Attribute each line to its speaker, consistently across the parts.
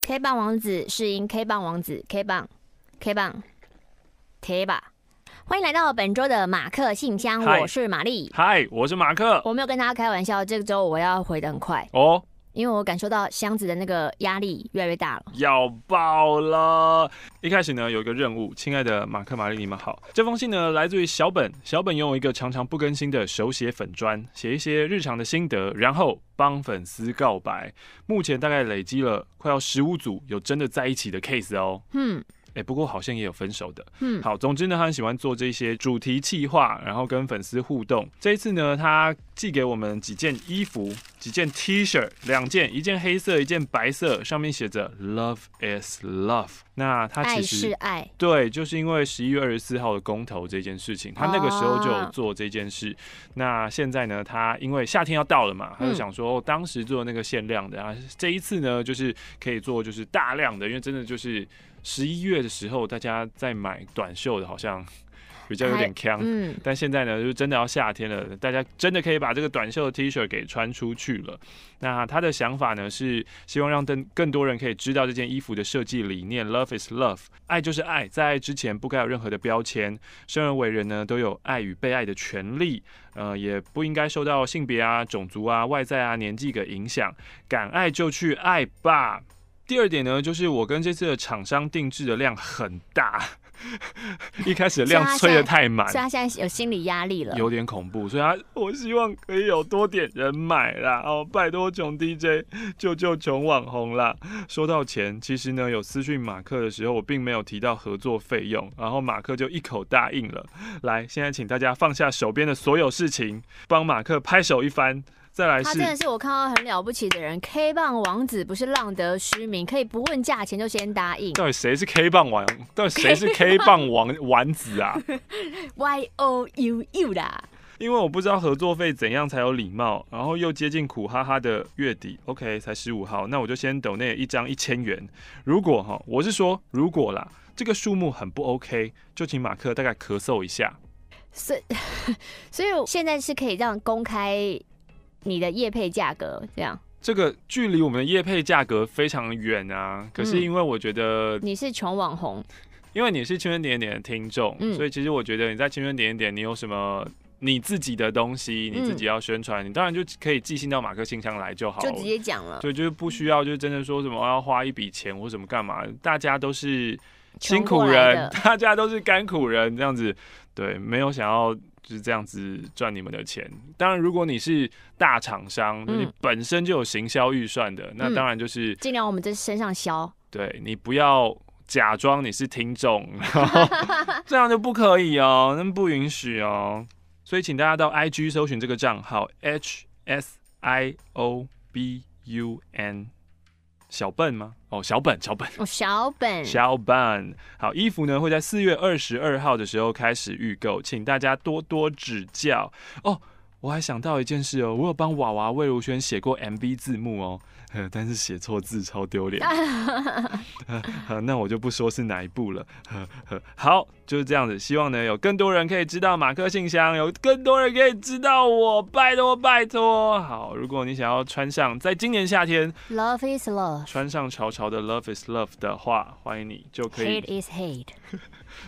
Speaker 1: K 棒王子是因，K 棒王子，K 棒，K 棒，贴吧。欢迎来到本周的马克信箱，我是玛丽。
Speaker 2: 嗨，我是马克。
Speaker 1: 我没有跟大家开玩笑，这个周我要回得很快
Speaker 2: 哦，
Speaker 1: 因为我感受到箱子的那个压力越来越大了，
Speaker 2: 要爆了。一开始呢，有一个任务，亲爱的马克、玛丽，你们好。这封信呢，来自于小本。小本拥有一个常常不更新的手写粉砖，写一些日常的心得，然后帮粉丝告白。目前大概累积了快要十五组有真的在一起的 case 哦。嗯。哎、欸，不过好像也有分手的。嗯，好，总之呢，他很喜欢做这些主题企划，然后跟粉丝互动。这一次呢，他寄给我们几件衣服，几件 T 恤，两件，一件黑色，一件白色，上面写着 “Love is love”。那他其实爱
Speaker 1: 是爱，
Speaker 2: 对，就是因为十一月二十四号的公投这件事情，他那个时候就有做这件事。哦、那现在呢，他因为夏天要到了嘛，他就想说，当时做那个限量的啊，这一次呢，就是可以做就是大量的，因为真的就是。十一月的时候，大家在买短袖的，好像 比较有点呛。嗯，但现在呢，就真的要夏天了，大家真的可以把这个短袖的 T 恤给穿出去了。那他的想法呢，是希望让更更多人可以知道这件衣服的设计理念：Love is love，爱就是爱，在爱之前不该有任何的标签。生而为人呢，都有爱与被爱的权利，呃，也不应该受到性别啊、种族啊、外在啊、年纪的影响。敢爱就去爱吧。第二点呢，就是我跟这次的厂商定制的量很大，一开始的量催得太满，
Speaker 1: 所以他现在有心理压力了，
Speaker 2: 有点恐怖。所以他我希望可以有多点人买啦，哦，拜托穷 DJ 救救穷网红啦。说到钱，其实呢，有私讯马克的时候，我并没有提到合作费用，然后马克就一口答应了。来，现在请大家放下手边的所有事情，帮马克拍手一番。再来是，
Speaker 1: 他真的是我看到很了不起的人。K 棒王子不是浪得虚名，可以不问价钱就先答应。
Speaker 2: 到底谁是 K 棒王？到底谁是 K 棒王丸子啊？
Speaker 1: Y O U U 啦。
Speaker 2: 因为我不知道合作费怎样才有礼貌，然后又接近苦哈哈的月底。OK，才十五号，那我就先抖那一张一千元。如果哈，我是说如果啦，这个数目很不 OK，就请马克大概咳嗽一下。
Speaker 1: 所以，所以现在是可以这样公开。你的业配价格这样，
Speaker 2: 这个距离我们的业配价格非常远啊。可是因为我觉得
Speaker 1: 你是穷网红，
Speaker 2: 因为你是青春点点的听众，所以其实我觉得你在青春点点，你有什么你自己的东西，你自己要宣传，你当然就可以寄信到马克信箱来就好了，
Speaker 1: 就直接讲了。
Speaker 2: 对，就是不需要，就是真的说什么要花一笔钱或什么干嘛，大家都是辛苦人，大家都是甘苦人，这样子，对，没有想要。就是这样子赚你们的钱。当然，如果你是大厂商，嗯、你本身就有行销预算的，那当然就是
Speaker 1: 尽量我们在身上销。
Speaker 2: 对，你不要假装你是听众，这样就不可以哦，那不允许哦。所以请大家到 IG 搜寻这个账号 H S I O B U N。小笨吗？哦，小本，小本，
Speaker 1: 哦，小本，
Speaker 2: 小本。好，衣服呢会在四月二十二号的时候开始预购，请大家多多指教哦。我还想到一件事哦，我有帮娃娃魏如萱写过 MV 字幕哦。但是写错字超丢脸，那我就不说是哪一部了。好，就是这样子。希望呢有更多人可以知道马克信箱，有更多人可以知道我，拜托拜托。好，如果你想要穿上在今年夏天
Speaker 1: ，Love is love，
Speaker 2: 穿上潮潮的 Love is love 的话，欢迎你就可以。
Speaker 1: Hate is hate，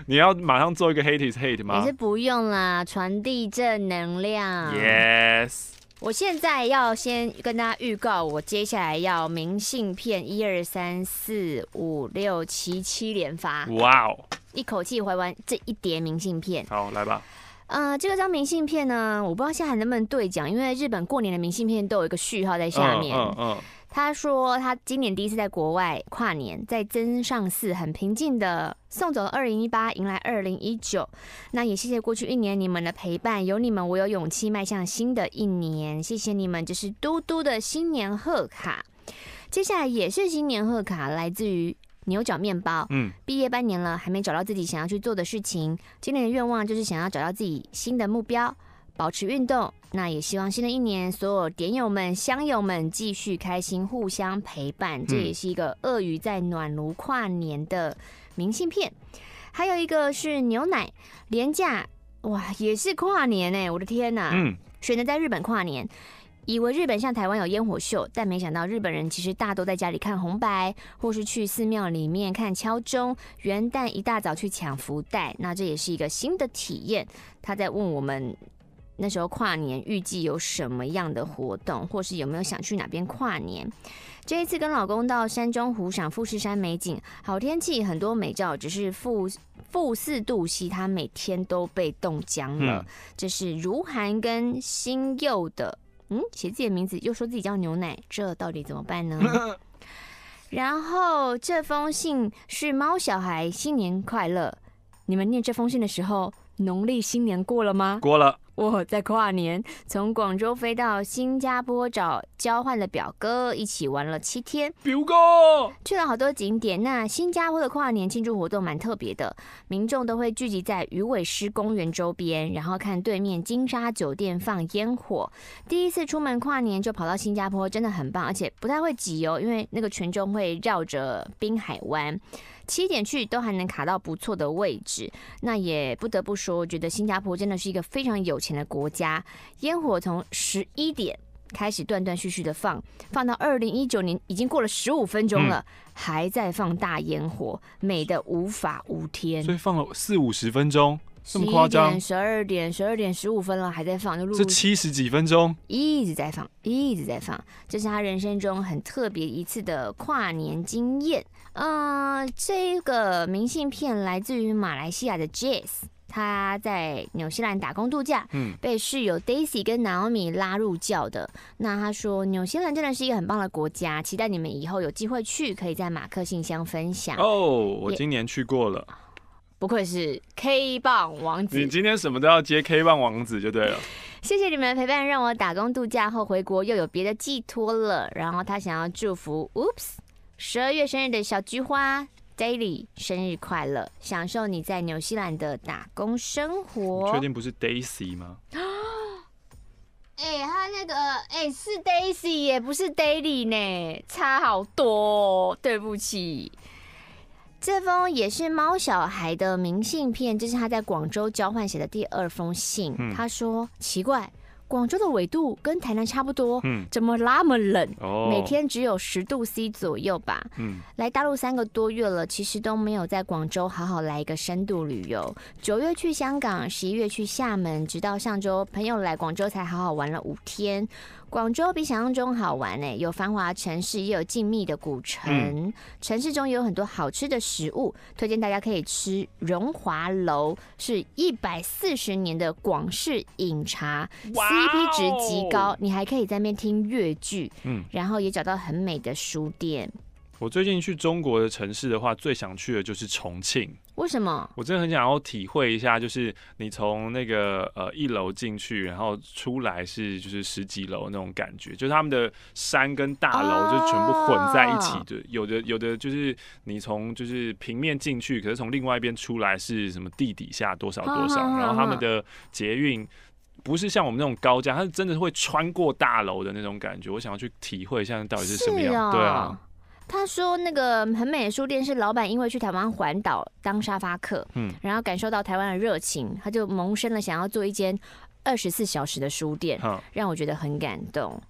Speaker 2: 你要马上做一个 Hate is hate 吗？
Speaker 1: 也是不用啦，传递正能量。
Speaker 2: Yes。
Speaker 1: 我现在要先跟大家预告，我接下来要明信片一二三四五六七七连发，哇哦！一口气回完这一叠明信片。
Speaker 2: 好，来吧。
Speaker 1: 呃，这个张明信片呢，我不知道现在还能不能兑奖，因为日本过年的明信片都有一个序号在下面。嗯嗯。他说他今年第一次在国外跨年，在增上寺很平静的送走了二零一八，迎来二零一九。那也谢谢过去一年你们的陪伴，有你们我有勇气迈向新的一年。谢谢你们，这是嘟嘟的新年贺卡。接下来也是新年贺卡，来自于牛角面包。嗯，毕业半年了，还没找到自己想要去做的事情。今年的愿望就是想要找到自己新的目标。保持运动，那也希望新的一年所有点友们、乡友们继续开心，互相陪伴。这也是一个鳄鱼在暖炉跨年的明信片，还有一个是牛奶廉价，哇，也是跨年哎，我的天呐！嗯，选择在日本跨年，以为日本像台湾有烟火秀，但没想到日本人其实大多在家里看红白，或是去寺庙里面看敲钟。元旦一大早去抢福袋，那这也是一个新的体验。他在问我们那时候跨年预计有什么样的活动，或是有没有想去哪边跨年。这一次跟老公到山中湖赏富士山美景，好天气，很多美照，只是负负四度 C，他每天都被冻僵了。嗯、这是如涵跟新佑的。嗯，写自己的名字又说自己叫牛奶，这到底怎么办呢？然后这封信是猫小孩新年快乐。你们念这封信的时候，农历新年过了吗？
Speaker 2: 过了。
Speaker 1: 我在跨年从广州飞到新加坡找交换的表哥，一起玩了七天。
Speaker 2: 表哥
Speaker 1: 去了好多景点。那新加坡的跨年庆祝活动蛮特别的，民众都会聚集在鱼尾狮公园周边，然后看对面金沙酒店放烟火。第一次出门跨年就跑到新加坡，真的很棒，而且不太会挤哦，因为那个群众会绕着滨海湾。七点去都还能卡到不错的位置，那也不得不说，我觉得新加坡真的是一个非常有钱的国家。烟火从十一点开始断断续续的放，放到二零一九年已经过了十五分钟了，嗯、还在放大烟火，美的无法无天。
Speaker 2: 所以放了四五十分钟，这么夸张？
Speaker 1: 十二点十二点十五分了，还在放，就录
Speaker 2: 这七十几分钟
Speaker 1: 一直在放，一直在放，这是他人生中很特别一次的跨年经验。嗯、呃，这个明信片来自于马来西亚的 Jess，他在纽西兰打工度假，嗯，被室友 Daisy 跟 Naomi 拉入教的。那他说，纽西兰真的是一个很棒的国家，期待你们以后有机会去，可以在马克信箱分享。
Speaker 2: 哦，我今年去过了，
Speaker 1: 不愧是 K 棒王子，
Speaker 2: 你今天什么都要接 K 棒王子就对了。
Speaker 1: 谢谢你们的陪伴，让我打工度假后回国又有别的寄托了。然后他想要祝福，Oops。十二月生日的小菊花 Daily 生日快乐，享受你在纽西兰的打工生活。
Speaker 2: 确定不是 Daisy 吗？
Speaker 1: 哎、欸，他那个哎、欸、是 Daisy 也不是 Daily 呢，差好多。对不起，这封也是猫小孩的明信片，这是他在广州交换写的第二封信。嗯、他说奇怪。广州的纬度跟台南差不多，嗯，怎么那么冷？哦，每天只有十度 C 左右吧。嗯，来大陆三个多月了，其实都没有在广州好好来一个深度旅游。九月去香港，十一月去厦门，直到上周朋友来广州才好好玩了五天。广州比想象中好玩呢，有繁华城市，也有静谧的古城。嗯、城市中也有很多好吃的食物，推荐大家可以吃荣华楼，是一百四十年的广式饮茶，CP 值极高。你还可以在那边听粤剧，嗯，然后也找到很美的书店。
Speaker 2: 我最近去中国的城市的话，最想去的就是重庆。
Speaker 1: 为什么？
Speaker 2: 我真的很想要体会一下，就是你从那个呃一楼进去，然后出来是就是十几楼那种感觉，就是他们的山跟大楼就全部混在一起的。Oh. 有的有的就是你从就是平面进去，可是从另外一边出来是什么地底下多少多少，oh. 然后他们的捷运不是像我们那种高架，它是真的会穿过大楼的那种感觉。我想要去体会一下到底是什么样，哦、对啊。
Speaker 1: 他说：“那个很美的书店是老板因为去台湾环岛当沙发客，嗯，然后感受到台湾的热情，他就萌生了想要做一间二十四小时的书店，让我觉得很感动。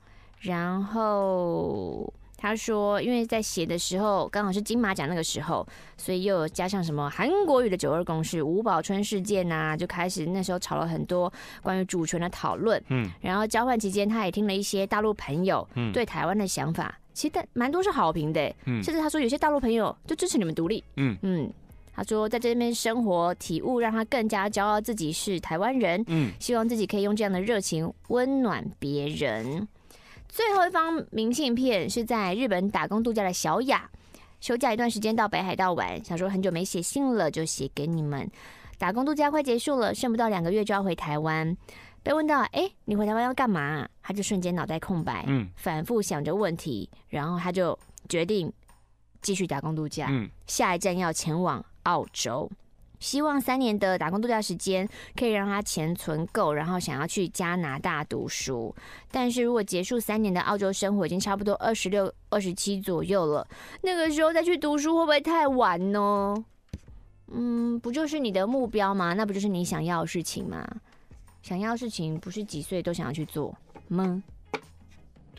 Speaker 1: 然后他说，因为在写的时候刚好是金马奖那个时候，所以又有加上什么韩国语的九二共识、吴宝春事件呐、啊，就开始那时候吵了很多关于主权的讨论。嗯，然后交换期间，他也听了一些大陆朋友对台湾的想法。”其实蛮多是好评的，嗯，甚至他说有些大陆朋友就支持你们独立，嗯嗯，他说在这边生活体悟让他更加骄傲自己是台湾人，嗯，希望自己可以用这样的热情温暖别人。最后一封明信片是在日本打工度假的小雅，休假一段时间到北海道玩，想说很久没写信了，就写给你们。打工度假快结束了，剩不到两个月就要回台湾。被问到，哎、欸，你回台湾要干嘛？他就瞬间脑袋空白，嗯，反复想着问题，然后他就决定继续打工度假，嗯，下一站要前往澳洲，希望三年的打工度假时间可以让他钱存够，然后想要去加拿大读书。但是如果结束三年的澳洲生活已经差不多二十六、二十七左右了，那个时候再去读书会不会太晚呢？嗯，不就是你的目标吗？那不就是你想要的事情吗？想要的事情不是几岁都想要去做吗？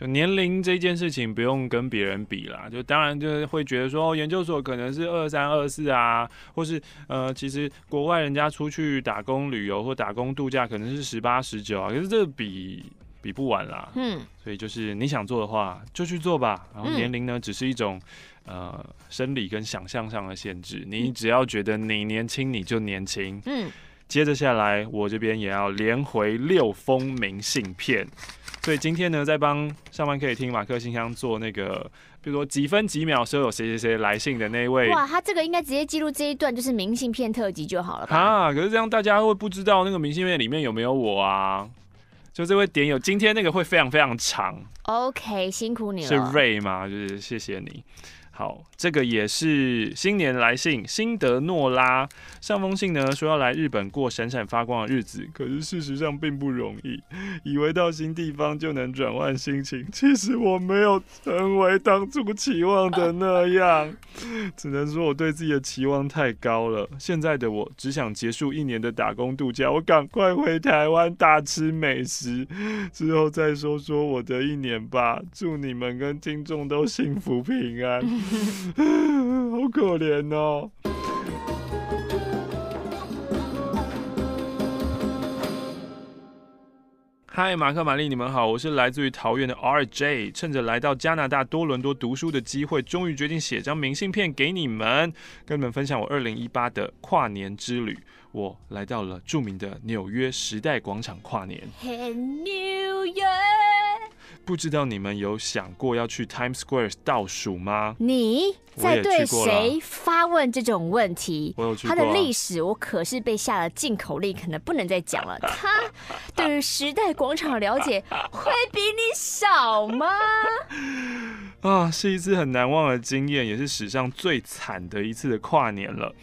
Speaker 2: 就年龄这件事情不用跟别人比啦，就当然就是会觉得说，研究所可能是二三二四啊，或是呃，其实国外人家出去打工旅游或打工度假可能是十八十九啊，可是这比比不完啦。嗯，所以就是你想做的话就去做吧，然后年龄呢只是一种呃生理跟想象上的限制，你只要觉得你年轻你就年轻。嗯，接着下来我这边也要连回六封明信片。所以今天呢，在帮上班可以听马克信箱做那个，比如说几分几秒时候有谁谁谁来信的那一位。
Speaker 1: 哇，他这个应该直接记录这一段，就是明信片特辑就好了吧？
Speaker 2: 啊，可是这样大家会不知道那个明信片里面有没有我啊？就这位点友，今天那个会非常非常长。
Speaker 1: OK，辛苦你了。
Speaker 2: 是 Ray 吗？就是谢谢你。好，这个也是新年来信，辛德诺拉上封信呢，说要来日本过闪闪发光的日子，可是事实上并不容易。以为到新地方就能转换心情，其实我没有成为当初期望的那样，只能说我对自己的期望太高了。现在的我只想结束一年的打工度假，我赶快回台湾大吃美食，之后再说说我的一年吧。祝你们跟听众都幸福平安。好可怜哦！嗨，马克、玛丽，你们好，我是来自于桃园的 RJ，趁着来到加拿大多伦多读书的机会，终于决定写张明信片给你们，跟你们分享我二零一八的跨年之旅。我来到了著名的纽约时代广场跨年。不知道你们有想过要去 Times Square 倒数吗？
Speaker 1: 你在对谁发问这种问题？
Speaker 2: 我有去过。
Speaker 1: 他的历史我可是被下了禁口令，可能不能再讲了。他对于时代广场了解会比你少吗？
Speaker 2: 啊，是一次很难忘的经验，也是史上最惨的一次的跨年了。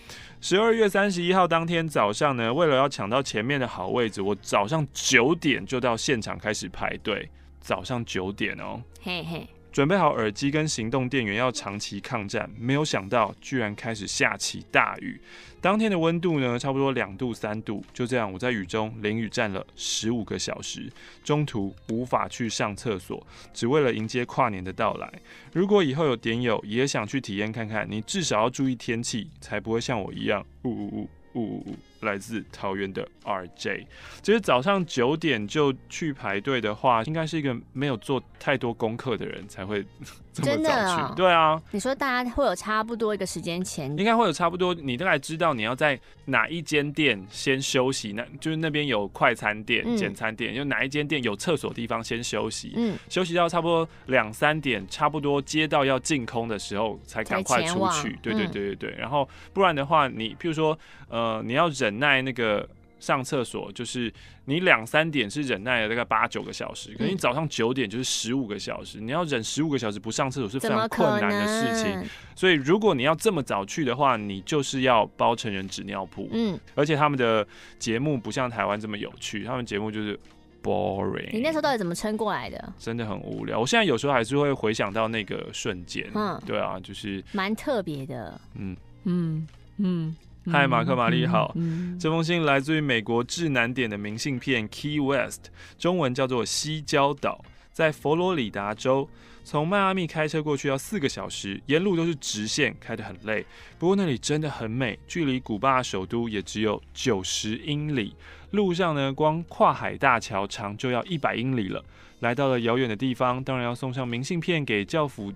Speaker 2: 十二月三十一号当天早上呢，为了要抢到前面的好位置，我早上九点就到现场开始排队。早上九点哦，嘿嘿，准备好耳机跟行动电源要长期抗战，没有想到居然开始下起大雨。当天的温度呢，差不多两度三度，就这样我在雨中淋雨站了十五个小时，中途无法去上厕所，只为了迎接跨年的到来。如果以后有点友也想去体验看看，你至少要注意天气，才不会像我一样呜呜呜呜呜。来自桃园的 RJ，其实早上九点就去排队的话，应该是一个没有做太多功课的人才会这么早去。哦？对啊，
Speaker 1: 你说大家会有差不多一个时间前，
Speaker 2: 应该会有差不多，你大概知道你要在哪一间店先休息，那就是那边有快餐店、简餐店，就哪一间店有厕所地方先休息，嗯，休息到差不多两三点，差不多街道要净空的时候才赶快出去。对对对对对，然后不然的话，你譬如说，呃，你要忍。忍耐那个上厕所，就是你两三点是忍耐了大概八九个小时，可是你早上九点就是十五个小时，你要忍十五个小时不上厕所是非常困难的事情。所以如果你要这么早去的话，你就是要包成人纸尿布。嗯，而且他们的节目不像台湾这么有趣，他们节目就是 boring。
Speaker 1: 你那时候到底怎么撑过来的？
Speaker 2: 真的很无聊。我现在有时候还是会回想到那个瞬间。嗯，对啊，就是
Speaker 1: 蛮特别的。嗯嗯嗯。
Speaker 2: 嗨，马克玛丽好。这封信来自于美国至南点的明信片 Key West，中文叫做西郊岛，在佛罗里达州。从迈阿密开车过去要四个小时，沿路都是直线，开得很累。不过那里真的很美，距离古巴首都也只有九十英里。路上呢，光跨海大桥长就要一百英里了。来到了遥远的地方，当然要送上明信片给教父。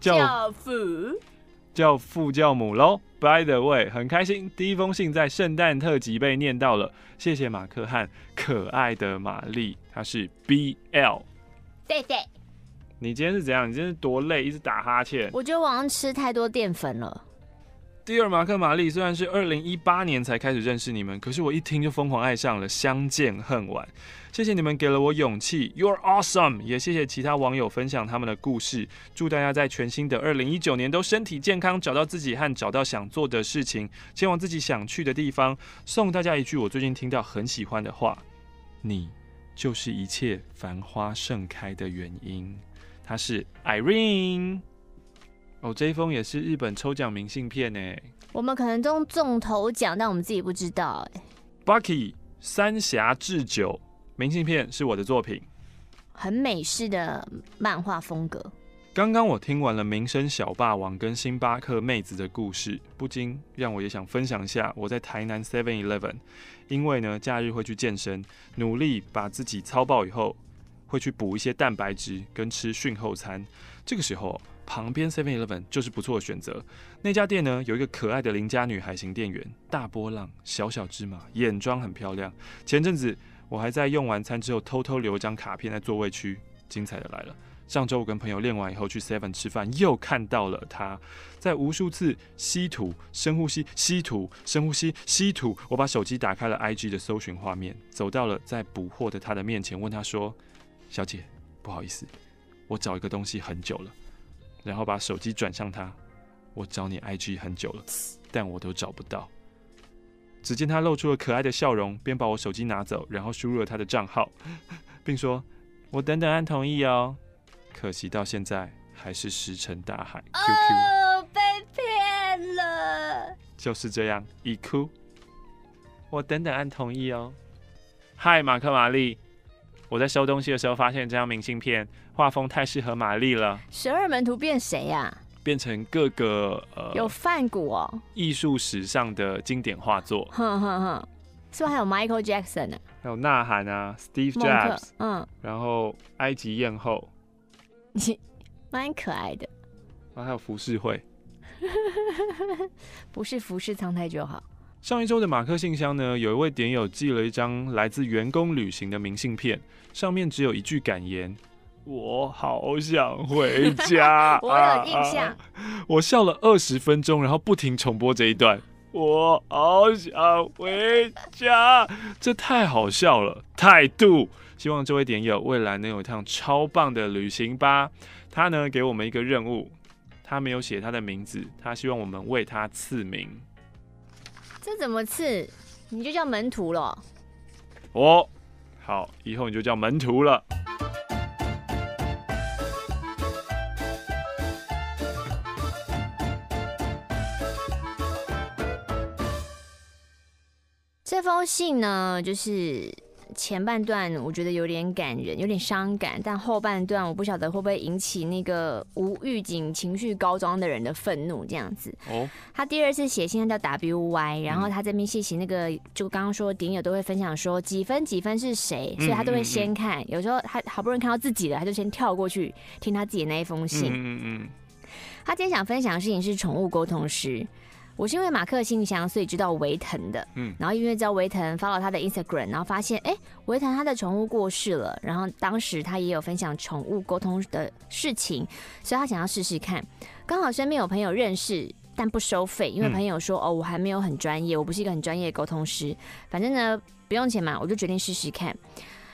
Speaker 1: 教，教父。
Speaker 2: 叫父教母喽。By the way，很开心，第一封信在圣诞特辑被念到了，谢谢马克和可爱的玛丽，她是 BL。
Speaker 1: 对对，
Speaker 2: 你今天是怎样？你今天是多累，一直打哈欠？
Speaker 1: 我觉得晚上吃太多淀粉了。
Speaker 2: 第二，马克玛丽虽然是二零一八年才开始认识你们，可是我一听就疯狂爱上了，相见恨晚。谢谢你们给了我勇气，You're awesome！也谢谢其他网友分享他们的故事。祝大家在全新的二零一九年都身体健康，找到自己和找到想做的事情，前往自己想去的地方。送大家一句我最近听到很喜欢的话：你就是一切繁花盛开的原因。他是 Irene。哦，这一封也是日本抽奖明信片呢。
Speaker 1: 我们可能都中头奖，但我们自己不知道哎。
Speaker 2: Bucky 三峡智久明信片是我的作品。
Speaker 1: 很美式的漫画风格。
Speaker 2: 刚刚我听完了民生小霸王跟星巴克妹子的故事，不禁让我也想分享一下我在台南 Seven Eleven，因为呢假日会去健身，努力把自己操爆以后，会去补一些蛋白质跟吃训后餐。这个时候旁边 Seven Eleven 就是不错的选择。那家店呢有一个可爱的邻家女孩型店员，大波浪，小小芝麻，眼妆很漂亮。前阵子我还在用完餐之后偷偷留一张卡片在座位区，精彩的来了。上周我跟朋友练完以后去 Seven 吃饭，又看到了他，在无数次吸吐、深呼吸、吸吐、深呼吸、吸吐。我把手机打开了 IG 的搜寻画面，走到了在补货的他的面前，问他说：“小姐，不好意思，我找一个东西很久了。”然后把手机转向他：“我找你 IG 很久了，但我都找不到。”只见他露出了可爱的笑容，便把我手机拿走，然后输入了他的账号，并说：“我等等按同意哦。”可惜到现在还是石沉大海。Q Q，
Speaker 1: 哦，被骗了。
Speaker 2: 就是这样，一哭。我等等按同意哦。嗨，马克玛丽，我在收东西的时候发现这张明信片，画风太适合玛丽了。
Speaker 1: 十二门徒变谁呀、啊？
Speaker 2: 变成各个呃
Speaker 1: 有梵谷哦，
Speaker 2: 艺术史上的经典画作。
Speaker 1: 哼哼哼，是不是还有 Michael Jackson 呢？
Speaker 2: 还有呐喊啊，Steve Jobs，嗯，然后埃及艳后。
Speaker 1: 你蛮可爱的，
Speaker 2: 啊，还有浮世绘，
Speaker 1: 不是浮世藏太就好。
Speaker 2: 上一周的马克信箱呢，有一位点友寄了一张来自员工旅行的明信片，上面只有一句感言：“我好想回家。”
Speaker 1: 我有印象。啊
Speaker 2: 啊，我笑了二十分钟，然后不停重播这一段。我好想回家，这太好笑了，态度。希望这位点友未来能有一趟超棒的旅行吧。他呢，给我们一个任务，他没有写他的名字，他希望我们为他赐名。
Speaker 1: 这怎么赐？你就叫门徒了。
Speaker 2: 哦，好，以后你就叫门徒了。
Speaker 1: 这封信呢，就是。前半段我觉得有点感人，有点伤感，但后半段我不晓得会不会引起那个无预警、情绪高涨的人的愤怒这样子。哦，他第二次写信叫 W Y，然后他这边谢谢那个，就刚刚说顶友都会分享说几分几分是谁，所以他都会先看。有时候他好不容易看到自己的，他就先跳过去听他自己的那一封信。嗯嗯。他今天想分享的事情是宠物沟通师。我是因为马克信箱，所以知道维腾的。嗯，然后因为知道维腾，follow 他的 Instagram，然后发现，哎，维腾他的宠物过世了，然后当时他也有分享宠物沟通的事情，所以他想要试试看。刚好身边有朋友认识，但不收费，因为朋友说，哦，我还没有很专业，我不是一个很专业的沟通师，反正呢不用钱嘛，我就决定试试看。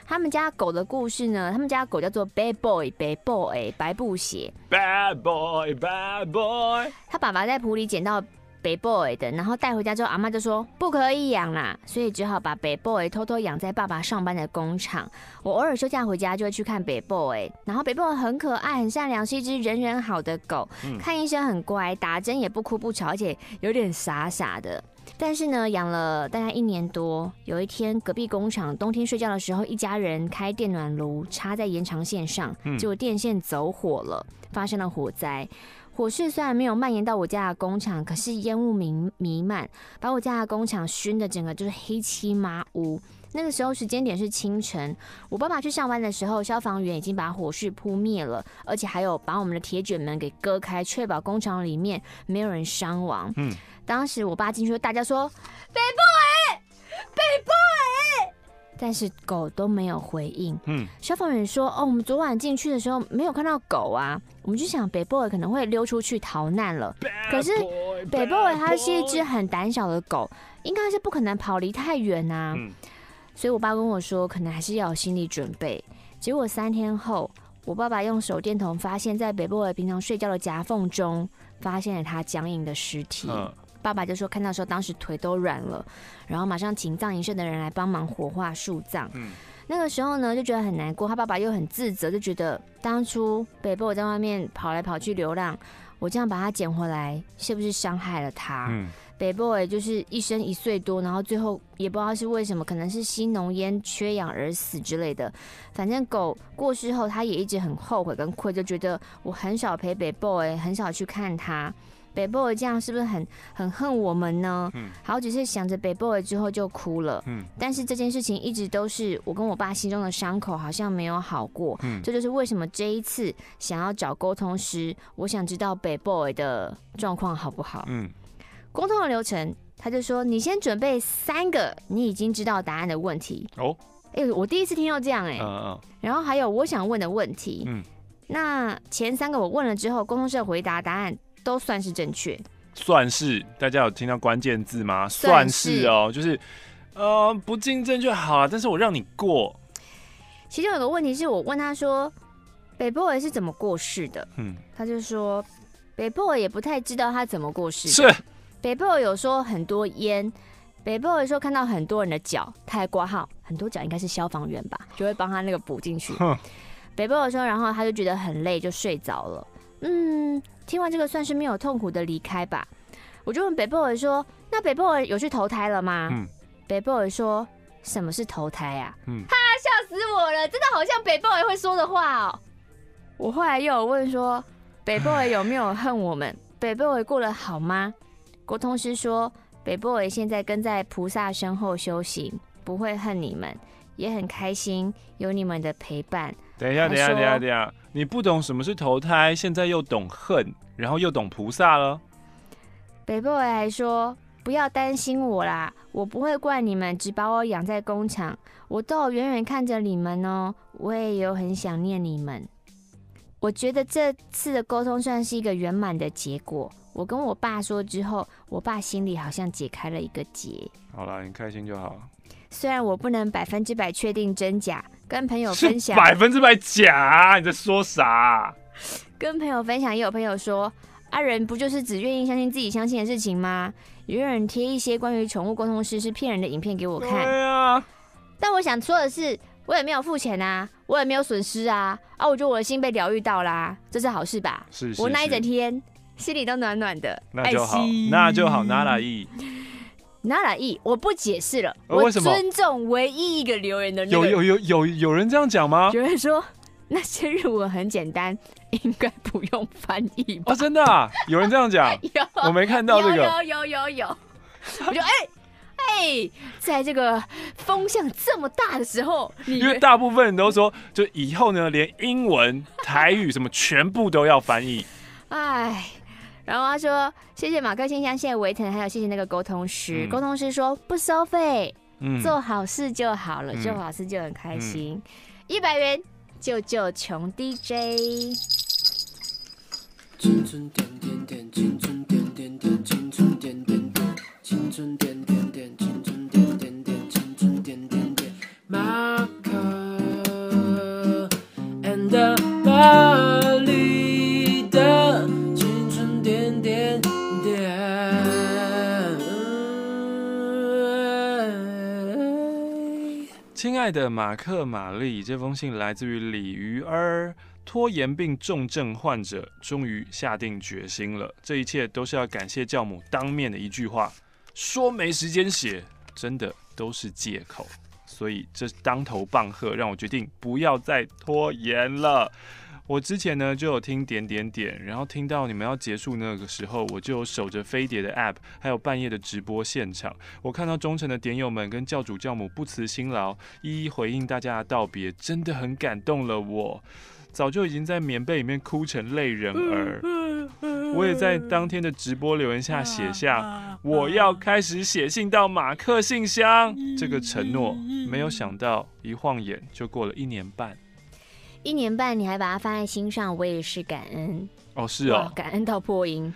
Speaker 1: 他们家狗的故事呢，他们家狗叫做 Bad Boy，Bad Boy，白布鞋。Bad Boy，Bad Boy。他爸爸在埔里捡到。北 boy 的，然后带回家之后，阿妈就说不可以养啦，所以只好把北 boy 偷偷养在爸爸上班的工厂。我偶尔休假回家就会去看北 boy，然后北 boy 很可爱、很善良，是一只人人好的狗。看医生很乖，打针也不哭不吵，而且有点傻傻的。但是呢，养了大概一年多，有一天隔壁工厂冬天睡觉的时候，一家人开电暖炉插在延长线上，结果电线走火了，发生了火灾。火势虽然没有蔓延到我家的工厂，可是烟雾弥弥漫，把我家的工厂熏的整个就是黑漆麻乌。那个时候时间点是清晨，我爸爸去上班的时候，消防员已经把火势扑灭了，而且还有把我们的铁卷门给割开，确保工厂里面没有人伤亡。嗯，当时我爸进去，大家说：“北部哎，北部哎。”但是狗都没有回应。嗯，消防员说：“哦，我们昨晚进去的时候没有看到狗啊。”我们就想北 boy 可能会溜出去逃难了。可是北 boy 它是一只很胆小的狗，应该是不可能跑离太远啊。所以我爸跟我说，可能还是要有心理准备。结果三天后，我爸爸用手电筒发现，在北 boy 平常睡觉的夹缝中，发现了他僵硬的尸体。爸爸就说看到时候，当时腿都软了，然后马上请葬仪社的人来帮忙火化树葬。嗯，那个时候呢，就觉得很难过，他爸爸又很自责，就觉得当初北部我在外面跑来跑去流浪，我这样把他捡回来，是不是伤害了他？
Speaker 2: 嗯。
Speaker 1: 北 boy 就是一生一岁多，然后最后也不知道是为什么，可能是吸浓烟缺氧而死之类的。反正狗过世后，他也一直很后悔跟愧，就觉得我很少陪北 boy，很少去看他。北 boy 这样是不是很很恨我们呢？嗯，好只是想着北 boy 之后就哭了。嗯，但是这件事情一直都是我跟我爸心中的伤口，好像没有好过。嗯，这就是为什么这一次想要找沟通师，我想知道北 boy 的状况好不好？嗯。沟通的流程，他就说：“你先准备三个你已经知道答案的问题。”哦，哎，我第一次听到这样哎、欸。嗯嗯。然后还有我想问的问题。嗯。那前三个我问了之后，沟通社回答答案都算是正确。
Speaker 2: 算是，大家有听到关键字吗？算是哦，就是呃不进正确好啊，但是我让你过。
Speaker 1: 其中有个问题是我问他说：“北 boy 是怎么过世的？”嗯，他就说：“北 boy 也不太知道他怎么过世的。”是。北 boy 有说很多烟，北 boy 说看到很多人的脚，他还挂号，很多脚应该是消防员吧，就会帮他那个补进去。北 boy 说，然后他就觉得很累，就睡着了。嗯，听完这个算是没有痛苦的离开吧。我就问北 boy 说，那北 boy 有去投胎了吗？嗯，北 boy 说，什么是投胎啊？嗯，哈，笑死我了，真的好像北 boy 会说的话哦。我后来又有问说，北 boy 有没有恨我们？北 boy 过得好吗？国通师说：“北 boy 现在跟在菩萨身后修行，不会恨你们，也很开心有你们的陪伴。”
Speaker 2: 等一下，等一下，等一下，等一下，你不懂什么是投胎，现在又懂恨，然后又懂菩萨了。
Speaker 1: 北 boy 还说：“不要担心我啦，我不会怪你们，只把我养在工厂，我都远远看着你们哦，我也有很想念你们。”我觉得这次的沟通算是一个圆满的结果。我跟我爸说之后，我爸心里好像解开了一个结。
Speaker 2: 好了，你开心就好。
Speaker 1: 虽然我不能百分之百确定真假，跟朋友分享。
Speaker 2: 百分之百假？你在说啥？
Speaker 1: 跟朋友分享，也有朋友说，阿人不就是只愿意相信自己相信的事情吗？也有人贴一些关于宠物沟通师是骗人的影片给我看。对啊。但我想说的是，我也没有付钱啊，我也没有损失啊。啊，我觉得我的心被疗愈到啦，这是好事吧？
Speaker 2: 是，是，是。
Speaker 1: 我那一整天。心里都暖暖的，
Speaker 2: 那就好，那就好。拿来意，
Speaker 1: 拿来意，我不解释了。我尊重唯一一个留言的人。
Speaker 2: 有有有有有人这样讲吗？
Speaker 1: 有人说那些日文很简单，应该不用翻译吧？
Speaker 2: 哦，真的啊？有人这样讲？
Speaker 1: 有，
Speaker 2: 我没看到这个。
Speaker 1: 有有有有有。我就哎哎，在这个风向这么大的时候，
Speaker 2: 因为大部分人都说，就以后呢，连英文、台语什么全部都要翻译。
Speaker 1: 哎。然后他说：“谢谢马克信箱，谢谢维腾，还有谢谢那个沟通师。沟、嗯、通师说不收费，嗯、做好事就好了，嗯、做好事就很开心。一百、嗯、元救救穷 DJ。青春点点点，青春点点点，青春点点点，青春点点点，青春点点点，青春点点点。马克 and
Speaker 2: 亲爱的马克、玛丽，这封信来自于鲤鱼儿，拖延病重症患者终于下定决心了。这一切都是要感谢教母当面的一句话，说没时间写，真的都是借口。所以这当头棒喝，让我决定不要再拖延了。我之前呢就有听点点点，然后听到你们要结束那个时候，我就守着飞碟的 App，还有半夜的直播现场。我看到忠诚的点友们跟教主教母不辞辛劳，一一回应大家的道别，真的很感动了我。早就已经在棉被里面哭成泪人儿。我也在当天的直播留言下写下我要开始写信到马克信箱这个承诺，没有想到一晃眼就过了一年半。
Speaker 1: 一年半，你还把它放在心上，我也是感恩
Speaker 2: 哦，是哦，
Speaker 1: 感恩到破音。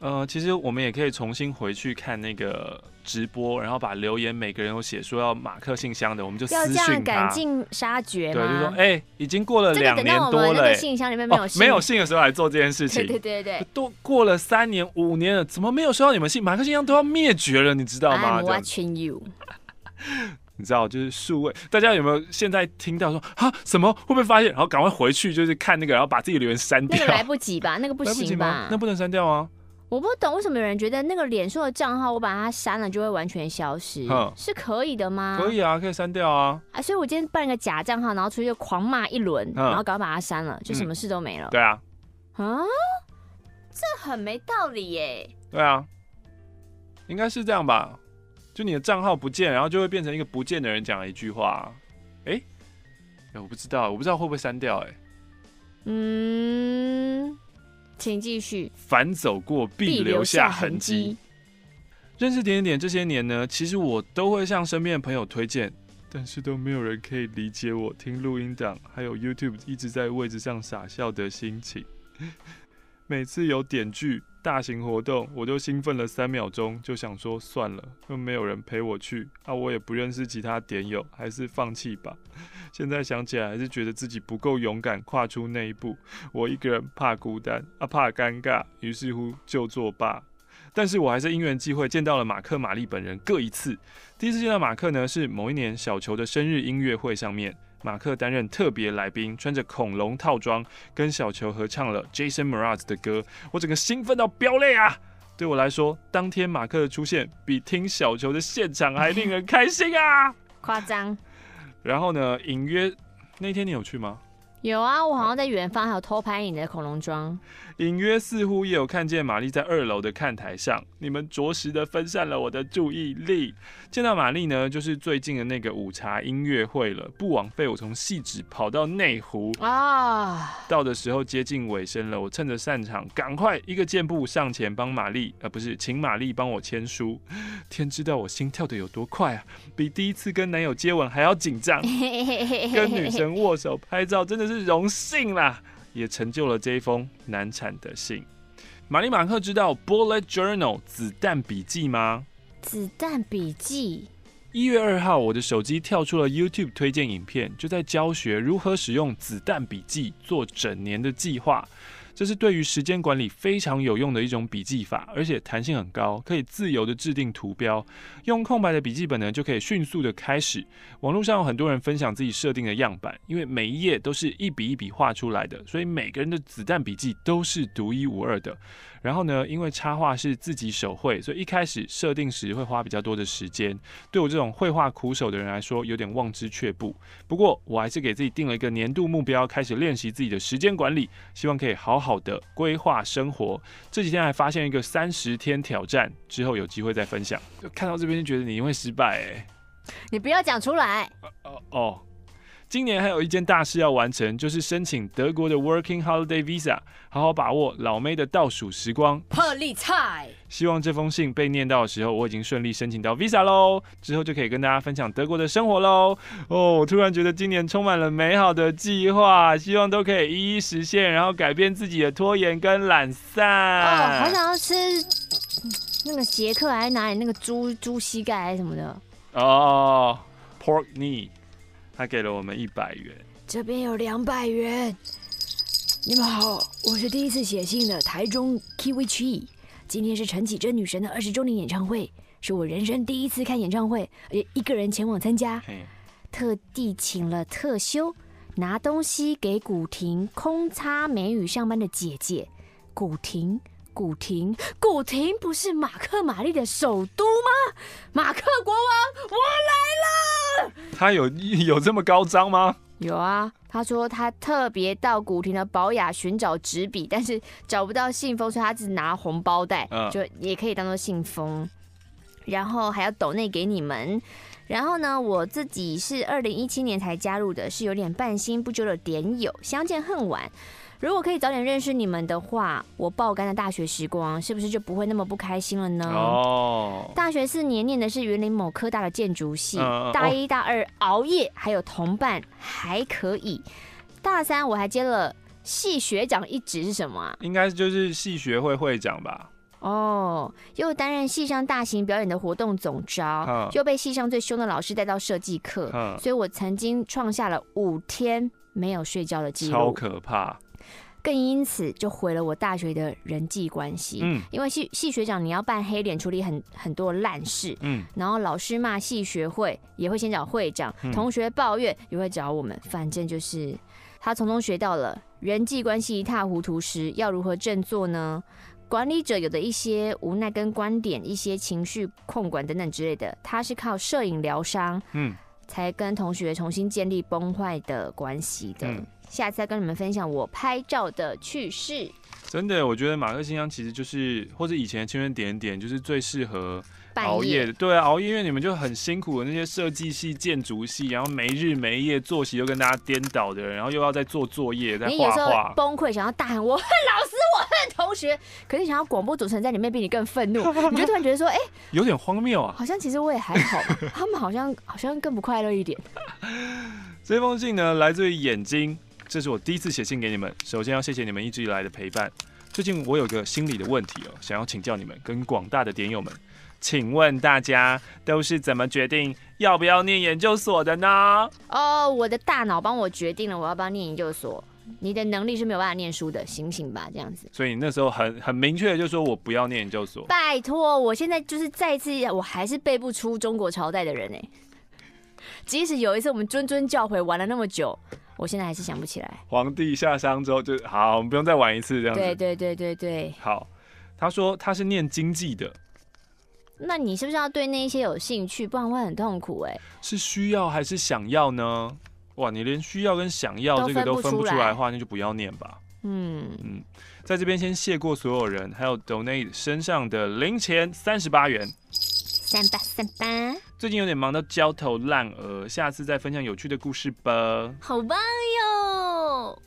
Speaker 2: 呃，其实我们也可以重新回去看那个直播，然后把留言每个人有写说要马克信箱的，我们就私讯他。
Speaker 1: 要这样赶尽杀绝？
Speaker 2: 对，就说哎、欸，已经过了两年多了、欸，
Speaker 1: 信箱里面没有信、
Speaker 2: 哦，没有信的时候来做这件事情。
Speaker 1: 对对对对，
Speaker 2: 都过了三年五年了，怎么没有收到你们信？马克信箱都要灭绝了，你知道吗
Speaker 1: ？I'm watching you。
Speaker 2: 你知道，就是数位，大家有没有现在听到说啊什么会不会发现，然后赶快回去就是看那个，然后把自己的留言删掉？
Speaker 1: 那个来不及吧？那个不行吧？
Speaker 2: 那不能删掉啊？
Speaker 1: 我不懂为什么有人觉得那个脸书的账号我把它删了就会完全消失，是可以的吗？
Speaker 2: 可以啊，可以删掉啊。
Speaker 1: 啊，所以我今天办一个假账号，然后出去就狂骂一轮，然后赶快把它删了，就什么事都没了。
Speaker 2: 对啊。
Speaker 1: 啊，这很没道理耶。
Speaker 2: 对啊，应该是这样吧？就你的账号不见，然后就会变成一个不见的人讲了一句话。哎，我不知道，我不知道会不会删掉？哎，
Speaker 1: 嗯。请继续。
Speaker 2: 凡走过必留下痕迹。认识点点点这些年呢，其实我都会向身边的朋友推荐，但是都没有人可以理解我听录音档，还有 YouTube 一直在位置上傻笑的心情。每次有点剧、大型活动，我就兴奋了三秒钟，就想说算了，又没有人陪我去，啊，我也不认识其他点友，还是放弃吧。现在想起来，还是觉得自己不够勇敢，跨出那一步。我一个人怕孤单，啊，怕尴尬，于是乎就作罢。但是我还是因缘际会见到了马克、玛丽本人各一次。第一次见到马克呢，是某一年小球的生日音乐会上面，马克担任特别来宾，穿着恐龙套装，跟小球合唱了 Jason Mraz 的歌。我整个兴奋到飙泪啊！对我来说，当天马克的出现比听小球的现场还令人开心啊！
Speaker 1: 夸张。
Speaker 2: 然后呢？隐约那天你有去吗？
Speaker 1: 有啊，我好像在远方还有偷拍你的恐龙装。
Speaker 2: 隐约似乎也有看见玛丽在二楼的看台上，你们着实的分散了我的注意力。见到玛丽呢，就是最近的那个午茶音乐会了，不枉费我从汐止跑到内湖啊。到的时候接近尾声了，我趁着散场，赶快一个箭步上前帮玛丽，呃，不是，请玛丽帮我签书。天知道我心跳的有多快啊，比第一次跟男友接吻还要紧张。跟女神握手拍照真的是荣幸啦。也成就了这一封难产的信。玛丽马克知道 Bullet Journal 子弹笔记吗？
Speaker 1: 子弹笔记。
Speaker 2: 一月二号，我的手机跳出了 YouTube 推荐影片，就在教学如何使用子弹笔记做整年的计划。这是对于时间管理非常有用的一种笔记法，而且弹性很高，可以自由的制定图标。用空白的笔记本呢，就可以迅速的开始。网络上有很多人分享自己设定的样板，因为每一页都是一笔一笔画出来的，所以每个人的子弹笔记都是独一无二的。然后呢，因为插画是自己手绘，所以一开始设定时会花比较多的时间。对我这种绘画苦手的人来说，有点望之却步。不过我还是给自己定了一个年度目标，开始练习自己的时间管理，希望可以好好的规划生活。这几天还发现一个三十天挑战，之后有机会再分享。看到这边就觉得你会失败哎，
Speaker 1: 你不要讲出来。
Speaker 2: 哦哦。今年还有一件大事要完成，就是申请德国的 Working Holiday Visa，好好把握老妹的倒数时光。
Speaker 1: 破例菜，
Speaker 2: 希望这封信被念到的时候，我已经顺利申请到 Visa 喽，之后就可以跟大家分享德国的生活喽。哦，我突然觉得今年充满了美好的计划，希望都可以一一实现，然后改变自己的拖延跟懒散。
Speaker 1: 哦，好想要吃那个杰克，还是哪里那个猪猪膝盖还是什么的？
Speaker 2: 哦，Pork knee。他给了我们一百元，
Speaker 1: 这边有两百元。你们好，我是第一次写信的台中 Kiwi Tree。今天是陈绮贞女神的二十周年演唱会，是我人生第一次看演唱会，而且一个人前往参加，特地请了特休拿东西给古亭空擦美语上班的姐姐。古亭，古亭，古亭不是马克玛丽的首都吗？马克国王，我来了。
Speaker 2: 他有有这么高张吗？
Speaker 1: 有啊，他说他特别到古亭的宝雅寻找纸笔，但是找不到信封，所以他只拿红包袋，嗯、就也可以当做信封。然后还要抖内给你们。然后呢，我自己是二零一七年才加入的，是有点半新不旧的点友，相见恨晚。如果可以早点认识你们的话，我爆肝的大学时光是不是就不会那么不开心了呢？哦，大学四年念的是云林某科大的建筑系，呃、大一大二熬夜，还有同伴还可以。大三我还接了系学长一职，是什么啊？
Speaker 2: 应该就是系学会会长吧？
Speaker 1: 哦，又担任系上大型表演的活动总招，又被系上最凶的老师带到设计课，所以我曾经创下了五天没有睡觉的记录，
Speaker 2: 超可怕。
Speaker 1: 更因此就毁了我大学的人际关系。嗯，因为系系学长你要扮黑脸处理很很多烂事，嗯，然后老师骂系学会也会先找会长，同学抱怨也会找我们，反正就是他从中学到了人际关系一塌糊涂时要如何振作呢？管理者有的一些无奈跟观点，一些情绪控管等等之类的，他是靠摄影疗伤，嗯，才跟同学重新建立崩坏的关系的。嗯、下次再跟你们分享我拍照的趣事。
Speaker 2: 真的，我觉得马克信箱其实就是，或者以前的青春点点，就是最适合。熬夜的，对啊，熬夜，因为你们就很辛苦的那些设计系、建筑系，然后没日没夜，作息又跟大家颠倒的，然后又要在做作业，在画画，你有时候
Speaker 1: 崩溃，想要大喊我恨 老师，我恨同学，可是想要广播主持人在里面比你更愤怒，你就突然觉得说，哎、欸，
Speaker 2: 有点荒谬啊，
Speaker 1: 好像其实我也还好，他们好像好像更不快乐一点。
Speaker 2: 这封信呢，来自于眼睛，这是我第一次写信给你们，首先要谢谢你们一直以来的陪伴。最近我有个心理的问题哦，想要请教你们跟广大的点友们。请问大家都是怎么决定要不要念研究所的呢？
Speaker 1: 哦，我的大脑帮我决定了我要不要念研究所。你的能力是没有办法念书的，醒醒吧，这样子。
Speaker 2: 所以你那时候很很明确的就说我不要念研究所。
Speaker 1: 拜托，我现在就是再一次，我还是背不出中国朝代的人哎。即使有一次我们谆谆教诲玩了那么久，我现在还是想不起来。
Speaker 2: 皇帝下乡之后就好，我们不用再玩一次这样子。
Speaker 1: 对对对对对。
Speaker 2: 好，他说他是念经济的。
Speaker 1: 那你是不是要对那些有兴趣，不然会很痛苦？哎，是
Speaker 2: 需要还是想要呢？哇，你连需要跟想要这个都分不出来的话，那就不要念吧。嗯嗯，在这边先谢过所有人，还有 donate 身上的零钱三十八元，
Speaker 1: 三八三八。
Speaker 2: 最近有点忙到焦头烂额，下次再分享有趣的故事吧。
Speaker 1: 好棒哟！